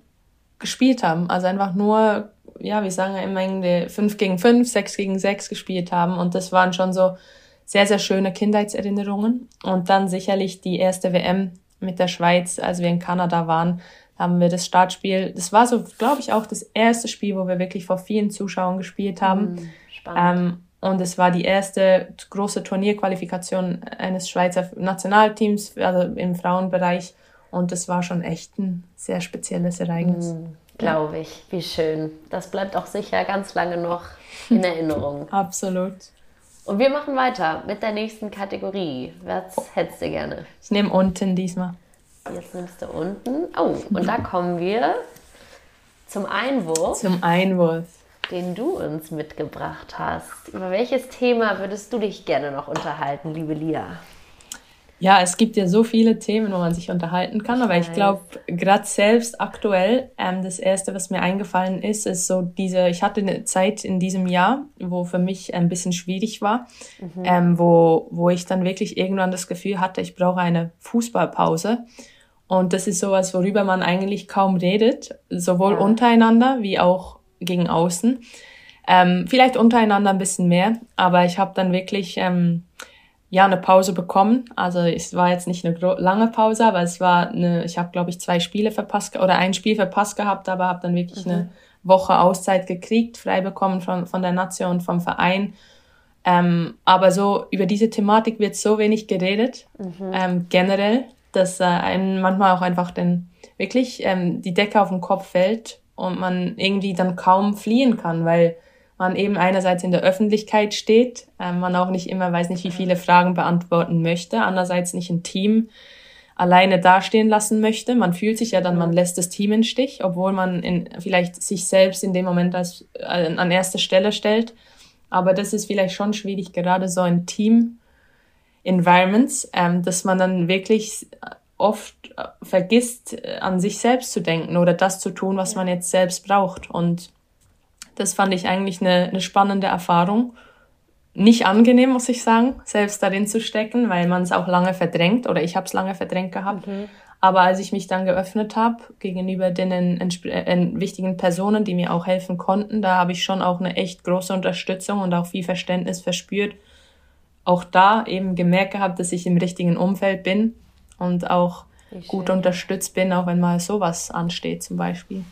gespielt haben. Also einfach nur, ja, wir sagen ja immer irgendwie 5 gegen 5, 6 gegen 6 gespielt haben. Und das waren schon so sehr, sehr schöne Kindheitserinnerungen. Und dann sicherlich die erste WM mit der Schweiz, als wir in Kanada waren, haben wir das Startspiel. Das war so, glaube ich, auch das erste Spiel, wo wir wirklich vor vielen Zuschauern gespielt haben. Mhm, spannend. Ähm, und es war die erste große Turnierqualifikation eines Schweizer Nationalteams, also im Frauenbereich. Und es war schon echt ein sehr spezielles Ereignis. Mm, Glaube ich. Wie schön. Das bleibt auch sicher ganz lange noch in Erinnerung. *laughs* Absolut. Und wir machen weiter mit der nächsten Kategorie. Was hättest du gerne? Ich nehme unten diesmal. Jetzt nimmst du unten. Oh, und da kommen wir zum Einwurf. Zum Einwurf den du uns mitgebracht hast. Über welches Thema würdest du dich gerne noch unterhalten, liebe Lia? Ja, es gibt ja so viele Themen, wo man sich unterhalten kann, aber ich glaube, gerade selbst aktuell, ähm, das erste, was mir eingefallen ist, ist so diese, ich hatte eine Zeit in diesem Jahr, wo für mich ein bisschen schwierig war, mhm. ähm, wo, wo ich dann wirklich irgendwann das Gefühl hatte, ich brauche eine Fußballpause. Und das ist sowas, worüber man eigentlich kaum redet, sowohl ja. untereinander wie auch gegen außen. Ähm, vielleicht untereinander ein bisschen mehr, aber ich habe dann wirklich ähm, ja eine Pause bekommen. Also es war jetzt nicht eine lange Pause, aber es war eine, ich habe glaube ich zwei Spiele verpasst oder ein Spiel verpasst gehabt, aber habe dann wirklich mhm. eine Woche Auszeit gekriegt, frei bekommen von, von der Nation und vom Verein. Ähm, aber so über diese Thematik wird so wenig geredet, mhm. ähm, generell, dass äh, einem manchmal auch einfach den, wirklich ähm, die Decke auf den Kopf fällt und man irgendwie dann kaum fliehen kann, weil man eben einerseits in der Öffentlichkeit steht, äh, man auch nicht immer weiß nicht, wie viele Fragen beantworten möchte, andererseits nicht ein Team alleine dastehen lassen möchte. Man fühlt sich ja dann, man lässt das Team in Stich, obwohl man in, vielleicht sich selbst in dem Moment als, äh, an erste Stelle stellt. Aber das ist vielleicht schon schwierig, gerade so ein Team Environments, ähm, dass man dann wirklich oft äh, vergisst, äh, an sich selbst zu denken oder das zu tun, was man jetzt selbst braucht. Und das fand ich eigentlich eine, eine spannende Erfahrung. Nicht angenehm, muss ich sagen, selbst darin zu stecken, weil man es auch lange verdrängt oder ich habe es lange verdrängt gehabt. Mhm. Aber als ich mich dann geöffnet habe gegenüber den äh, wichtigen Personen, die mir auch helfen konnten, da habe ich schon auch eine echt große Unterstützung und auch viel Verständnis verspürt. Auch da eben gemerkt gehabt, dass ich im richtigen Umfeld bin und auch gut unterstützt bin, auch wenn mal sowas ansteht zum Beispiel.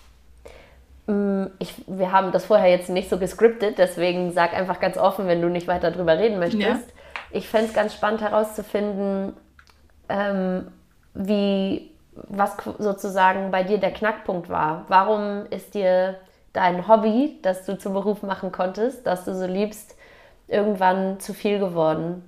Mm, ich, wir haben das vorher jetzt nicht so gescriptet, deswegen sag einfach ganz offen, wenn du nicht weiter drüber reden möchtest. Ja. Ich fände es ganz spannend herauszufinden, ähm, wie, was sozusagen bei dir der Knackpunkt war. Warum ist dir dein Hobby, das du zum Beruf machen konntest, das du so liebst, irgendwann zu viel geworden?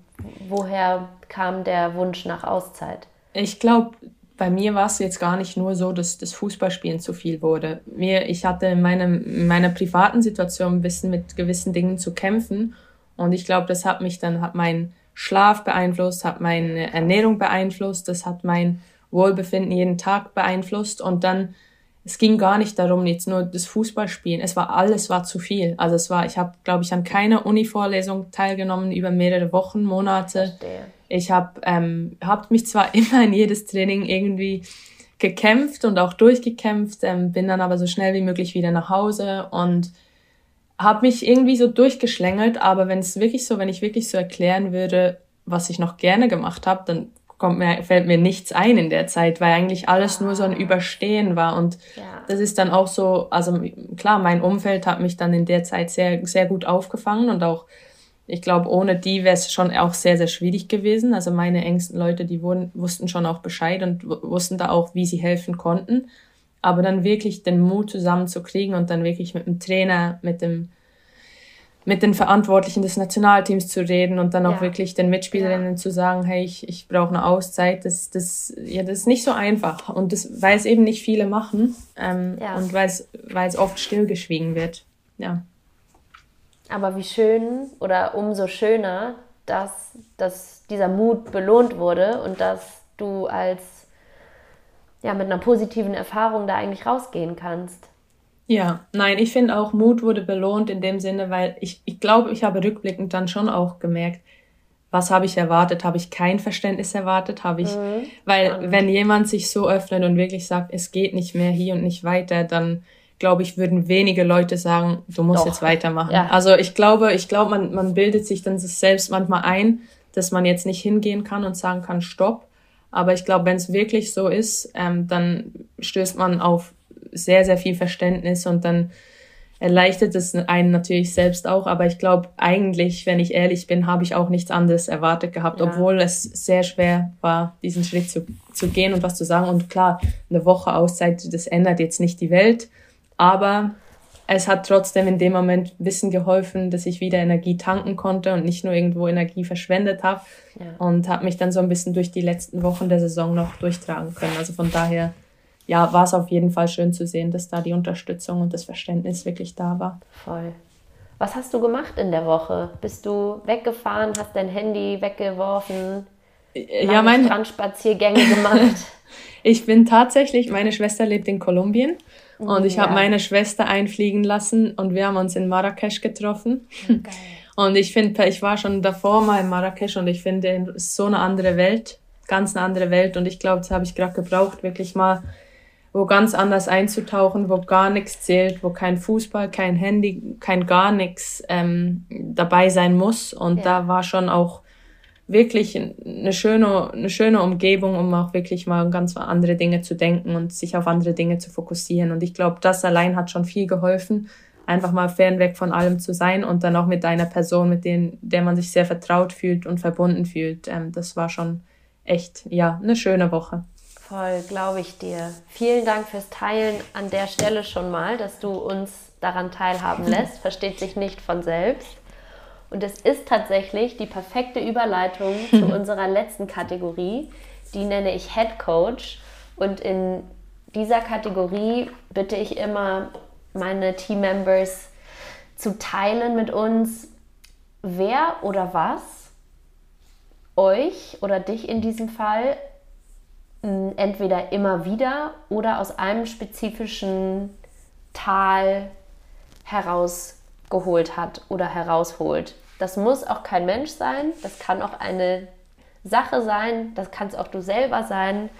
Woher kam der Wunsch nach Auszeit? Ich glaube, bei mir war es jetzt gar nicht nur so, dass das Fußballspielen zu viel wurde. Mir, ich hatte in, meinem, in meiner privaten Situation ein bisschen mit gewissen Dingen zu kämpfen. Und ich glaube, das hat mich dann, hat mein Schlaf beeinflusst, hat meine Ernährung beeinflusst, das hat mein Wohlbefinden jeden Tag beeinflusst. Und dann, es ging gar nicht darum, jetzt nur das Fußballspielen. Es war alles war zu viel. Also es war, ich habe, glaube ich, an keiner Uni-Vorlesung teilgenommen über mehrere Wochen, Monate. Verstehe ich habe ähm, hab mich zwar *laughs* immer in jedes Training irgendwie gekämpft und auch durchgekämpft, ähm, bin dann aber so schnell wie möglich wieder nach Hause und habe mich irgendwie so durchgeschlängelt. Aber wenn es wirklich so, wenn ich wirklich so erklären würde, was ich noch gerne gemacht habe, dann kommt mir, fällt mir nichts ein in der Zeit, weil eigentlich alles nur so ein Überstehen war. Und ja. das ist dann auch so, also klar, mein Umfeld hat mich dann in der Zeit sehr, sehr gut aufgefangen und auch ich glaube, ohne die wäre es schon auch sehr, sehr schwierig gewesen. Also meine engsten Leute, die wurden, wussten schon auch Bescheid und wussten da auch, wie sie helfen konnten. Aber dann wirklich den Mut zusammenzukriegen und dann wirklich mit dem Trainer, mit dem, mit den Verantwortlichen des Nationalteams zu reden und dann auch ja. wirklich den Mitspielerinnen ja. zu sagen, hey, ich, ich brauche eine Auszeit, das, das, ja, das ist nicht so einfach. Und das, weil es eben nicht viele machen ähm, ja. und weil es, weil es oft stillgeschwiegen wird. Ja. Aber wie schön oder umso schöner, dass, dass dieser Mut belohnt wurde und dass du als ja, mit einer positiven Erfahrung da eigentlich rausgehen kannst. Ja, nein, ich finde auch, Mut wurde belohnt in dem Sinne, weil ich, ich glaube, ich habe rückblickend dann schon auch gemerkt, was habe ich erwartet? Habe ich kein Verständnis erwartet? Habe ich, mhm. weil wenn jemand sich so öffnet und wirklich sagt, es geht nicht mehr hier und nicht weiter, dann glaube ich, würden wenige Leute sagen, du musst Doch. jetzt weitermachen. Ja. Also ich glaube, ich glaube, man, man bildet sich dann selbst manchmal ein, dass man jetzt nicht hingehen kann und sagen kann, stopp. Aber ich glaube, wenn es wirklich so ist, ähm, dann stößt man auf sehr, sehr viel Verständnis und dann erleichtert es einen natürlich selbst auch. Aber ich glaube, eigentlich, wenn ich ehrlich bin, habe ich auch nichts anderes erwartet gehabt, ja. obwohl es sehr schwer war, diesen Schritt zu, zu gehen und was zu sagen. Und klar, eine Woche Auszeit, das ändert jetzt nicht die Welt. Aber es hat trotzdem in dem Moment Wissen geholfen, dass ich wieder Energie tanken konnte und nicht nur irgendwo Energie verschwendet habe. Ja. Und habe mich dann so ein bisschen durch die letzten Wochen der Saison noch durchtragen können. Also von daher, ja, war es auf jeden Fall schön zu sehen, dass da die Unterstützung und das Verständnis wirklich da war. Voll. Was hast du gemacht in der Woche? Bist du weggefahren, hast dein Handy weggeworfen? ja, mein Strandspaziergänge gemacht? *laughs* ich bin tatsächlich, meine Schwester lebt in Kolumbien und ich ja. habe meine Schwester einfliegen lassen und wir haben uns in Marrakesch getroffen. Geil. *laughs* Und ich finde, ich war schon davor mal in Marrakesch und ich finde, es ist so eine andere Welt, ganz eine andere Welt. Und ich glaube, das habe ich gerade gebraucht, wirklich mal wo ganz anders einzutauchen, wo gar nichts zählt, wo kein Fußball, kein Handy, kein gar nichts ähm, dabei sein muss. Und ja. da war schon auch wirklich eine schöne, eine schöne Umgebung, um auch wirklich mal ganz andere Dinge zu denken und sich auf andere Dinge zu fokussieren. Und ich glaube, das allein hat schon viel geholfen, einfach mal fernweg von allem zu sein und dann auch mit einer Person, mit denen, der man sich sehr vertraut fühlt und verbunden fühlt. Ähm, das war schon echt, ja, eine schöne Woche. Voll, glaube ich dir. Vielen Dank fürs Teilen an der Stelle schon mal, dass du uns daran teilhaben *laughs* lässt. Versteht sich nicht von selbst. Und es ist tatsächlich die perfekte Überleitung *laughs* zu unserer letzten Kategorie. Die nenne ich Head Coach. Und in dieser Kategorie bitte ich immer meine Team-Members zu teilen mit uns, wer oder was euch oder dich in diesem Fall entweder immer wieder oder aus einem spezifischen Tal herausgeholt hat oder herausholt. Das muss auch kein Mensch sein, das kann auch eine Sache sein, das kann es auch du selber sein.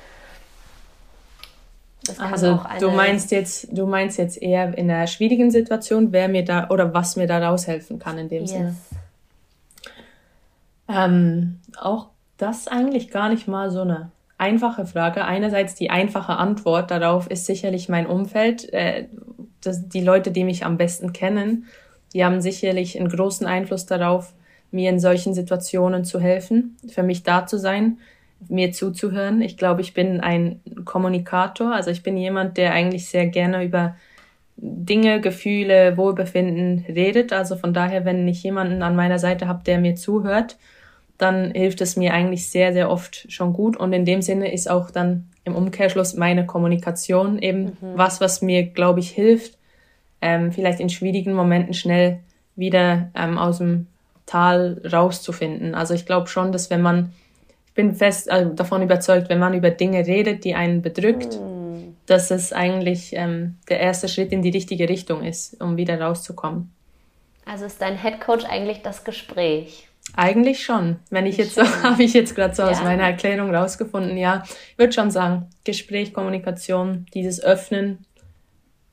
also du meinst jetzt, du meinst jetzt eher in einer schwierigen Situation, wer mir da oder was mir da raushelfen kann in dem yes. Sinne. Ähm, auch das eigentlich gar nicht mal so eine einfache Frage. Einerseits die einfache Antwort darauf ist sicherlich mein Umfeld. Äh, das, die Leute, die mich am besten kennen, die haben sicherlich einen großen Einfluss darauf, mir in solchen Situationen zu helfen, für mich da zu sein, mir zuzuhören. Ich glaube, ich bin ein Kommunikator. Also ich bin jemand, der eigentlich sehr gerne über Dinge, Gefühle, Wohlbefinden redet. Also von daher, wenn ich jemanden an meiner Seite habe, der mir zuhört, dann hilft es mir eigentlich sehr, sehr oft schon gut. Und in dem Sinne ist auch dann im Umkehrschluss meine Kommunikation eben mhm. was, was mir, glaube ich, hilft, ähm, vielleicht in schwierigen Momenten schnell wieder ähm, aus dem Tal rauszufinden. Also ich glaube schon, dass wenn man, ich bin fest also davon überzeugt, wenn man über Dinge redet, die einen bedrückt, mhm. dass es eigentlich ähm, der erste Schritt in die richtige Richtung ist, um wieder rauszukommen. Also ist dein Head Coach eigentlich das Gespräch? Eigentlich schon. Wenn ich jetzt so, *laughs* habe ich jetzt gerade so ja. aus meiner Erklärung rausgefunden, ja, ich würde schon sagen, Gespräch, Kommunikation, dieses Öffnen,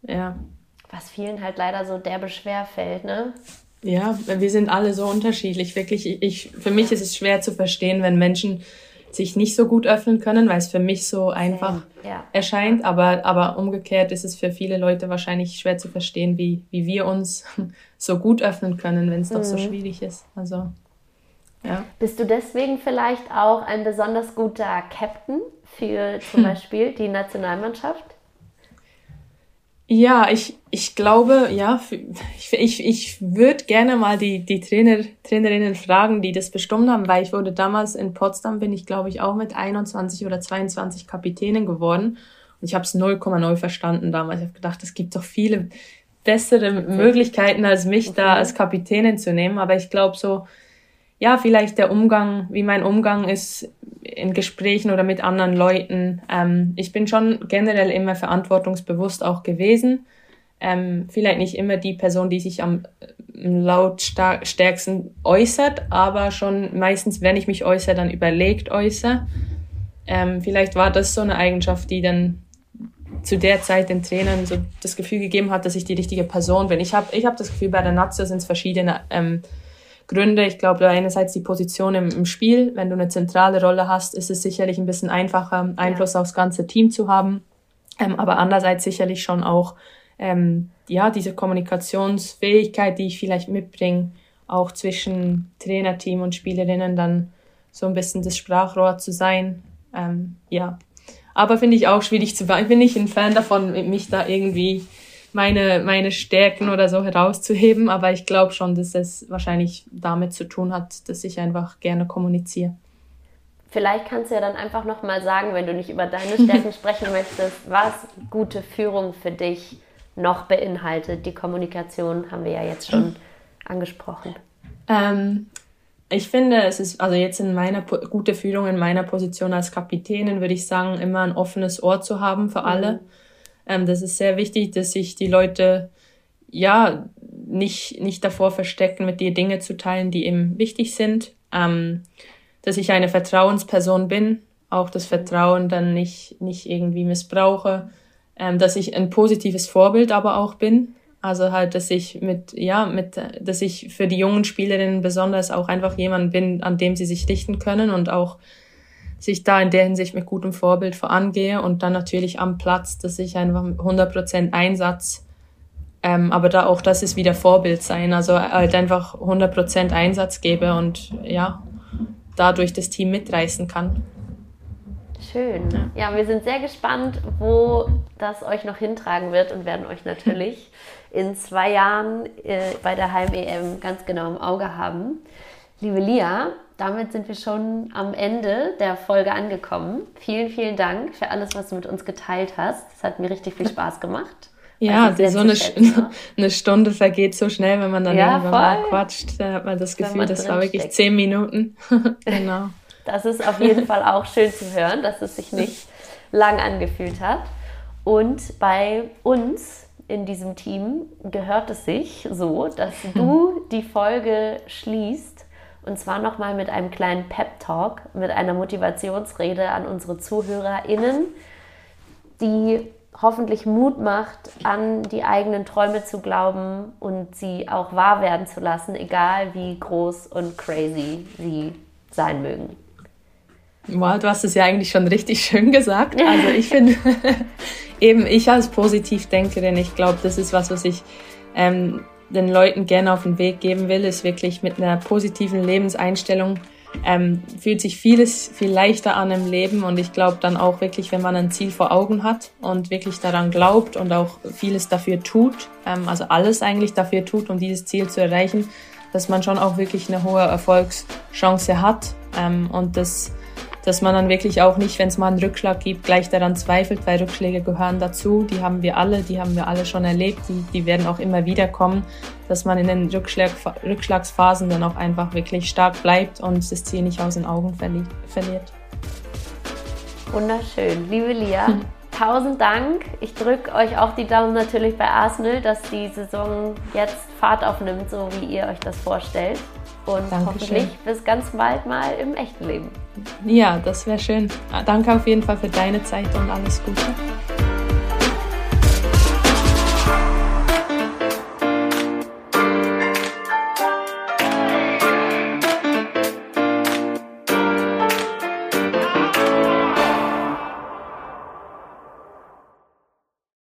ja. Was vielen halt leider so derbe schwer fällt, ne? Ja, wir sind alle so unterschiedlich. Wirklich, ich, für mich ist es schwer zu verstehen, wenn Menschen sich nicht so gut öffnen können, weil es für mich so einfach ja. erscheint. Aber, aber umgekehrt ist es für viele Leute wahrscheinlich schwer zu verstehen, wie, wie wir uns *laughs* so gut öffnen können, wenn es mhm. doch so mhm. schwierig ist. Also ja. Bist du deswegen vielleicht auch ein besonders guter Captain für zum hm. Beispiel die Nationalmannschaft? Ja, ich, ich glaube, ja, ich, ich, ich würde gerne mal die, die Trainer, Trainerinnen fragen, die das bestimmt haben, weil ich wurde damals in Potsdam, bin ich glaube ich auch mit 21 oder 22 Kapitänen geworden. Und ich habe es 0,0 verstanden damals. Ich habe gedacht, es gibt doch viele bessere Möglichkeiten als mich da als Kapitänin zu nehmen. Aber ich glaube so, ja, vielleicht der Umgang, wie mein Umgang ist in Gesprächen oder mit anderen Leuten. Ähm, ich bin schon generell immer verantwortungsbewusst auch gewesen. Ähm, vielleicht nicht immer die Person, die sich am lautstärksten äußert, aber schon meistens, wenn ich mich äußere, dann überlegt äußere. Ähm, vielleicht war das so eine Eigenschaft, die dann zu der Zeit den Trainern so das Gefühl gegeben hat, dass ich die richtige Person bin. Ich habe ich hab das Gefühl, bei der Nazio sind es verschiedene ähm, Gründe. Ich glaube, einerseits die Position im, im, Spiel. Wenn du eine zentrale Rolle hast, ist es sicherlich ein bisschen einfacher, Einfluss ja. aufs ganze Team zu haben. Ähm, aber andererseits sicherlich schon auch, ähm, ja, diese Kommunikationsfähigkeit, die ich vielleicht mitbringe, auch zwischen Trainerteam und Spielerinnen dann so ein bisschen das Sprachrohr zu sein. Ähm, ja. Aber finde ich auch schwierig zu Ich bin nicht ein Fan davon, mich da irgendwie meine, meine Stärken oder so herauszuheben, aber ich glaube schon, dass es wahrscheinlich damit zu tun hat, dass ich einfach gerne kommuniziere. Vielleicht kannst du ja dann einfach nochmal sagen, wenn du nicht über deine Stärken *laughs* sprechen möchtest, was gute Führung für dich noch beinhaltet. Die Kommunikation haben wir ja jetzt schon angesprochen. Ähm, Ich finde, es ist, also jetzt in meiner gute Führung in meiner Position als Kapitänin, würde ich sagen, immer ein offenes Ohr zu haben für alle. Mhm. Ähm, das ist sehr wichtig, dass sich die Leute ja nicht, nicht davor verstecken, mit dir Dinge zu teilen, die eben wichtig sind. Ähm, dass ich eine Vertrauensperson bin, auch das Vertrauen dann nicht, nicht irgendwie missbrauche, ähm, dass ich ein positives Vorbild aber auch bin. Also halt, dass ich mit, ja, mit, dass ich für die jungen Spielerinnen besonders auch einfach jemand bin, an dem sie sich richten können und auch sich da in der Hinsicht mit gutem Vorbild vorangehe und dann natürlich am Platz, dass ich einfach 100% Einsatz, ähm, aber da auch das ist wieder Vorbild sein, also halt einfach 100% Einsatz gebe und ja, dadurch das Team mitreißen kann. Schön. Ja. ja, wir sind sehr gespannt, wo das euch noch hintragen wird und werden euch natürlich *laughs* in zwei Jahren äh, bei der Heim-EM ganz genau im Auge haben. Liebe Lia, damit sind wir schon am Ende der Folge angekommen. Vielen, vielen Dank für alles, was du mit uns geteilt hast. Es hat mir richtig viel Spaß gemacht. Ja, so eine, *laughs* eine, Stunde vergeht so schnell, wenn man dann ja, irgendwann mal quatscht. Da hat man das Gefühl, das war wirklich steckt. zehn Minuten. *laughs* genau. Das ist auf jeden Fall auch schön zu hören, dass es sich nicht lang angefühlt hat. Und bei uns in diesem Team gehört es sich so, dass du die Folge schließt und zwar nochmal mit einem kleinen Pep-Talk, mit einer Motivationsrede an unsere ZuhörerInnen, die hoffentlich Mut macht, an die eigenen Träume zu glauben und sie auch wahr werden zu lassen, egal wie groß und crazy sie sein mögen. Wow, du hast es ja eigentlich schon richtig schön gesagt. Also ich finde, *laughs* *laughs* eben ich als Positivdenkerin, ich glaube, das ist was, was ich ähm, den Leuten gerne auf den Weg geben will, ist wirklich mit einer positiven Lebenseinstellung ähm, fühlt sich vieles viel leichter an im Leben und ich glaube dann auch wirklich, wenn man ein Ziel vor Augen hat und wirklich daran glaubt und auch vieles dafür tut, ähm, also alles eigentlich dafür tut, um dieses Ziel zu erreichen, dass man schon auch wirklich eine hohe Erfolgschance hat ähm, und das dass man dann wirklich auch nicht, wenn es mal einen Rückschlag gibt, gleich daran zweifelt, weil Rückschläge gehören dazu. Die haben wir alle, die haben wir alle schon erlebt, die, die werden auch immer wieder kommen, dass man in den Rückschlag, Rückschlagsphasen dann auch einfach wirklich stark bleibt und das Ziel nicht aus den Augen verliert. Wunderschön. Liebe Lia, hm. tausend Dank. Ich drücke euch auch die Daumen natürlich bei Arsenal, dass die Saison jetzt Fahrt aufnimmt, so wie ihr euch das vorstellt. Und Dankeschön. hoffentlich bis ganz bald mal im echten Leben. Ja, das wäre schön. Danke auf jeden Fall für deine Zeit und alles Gute.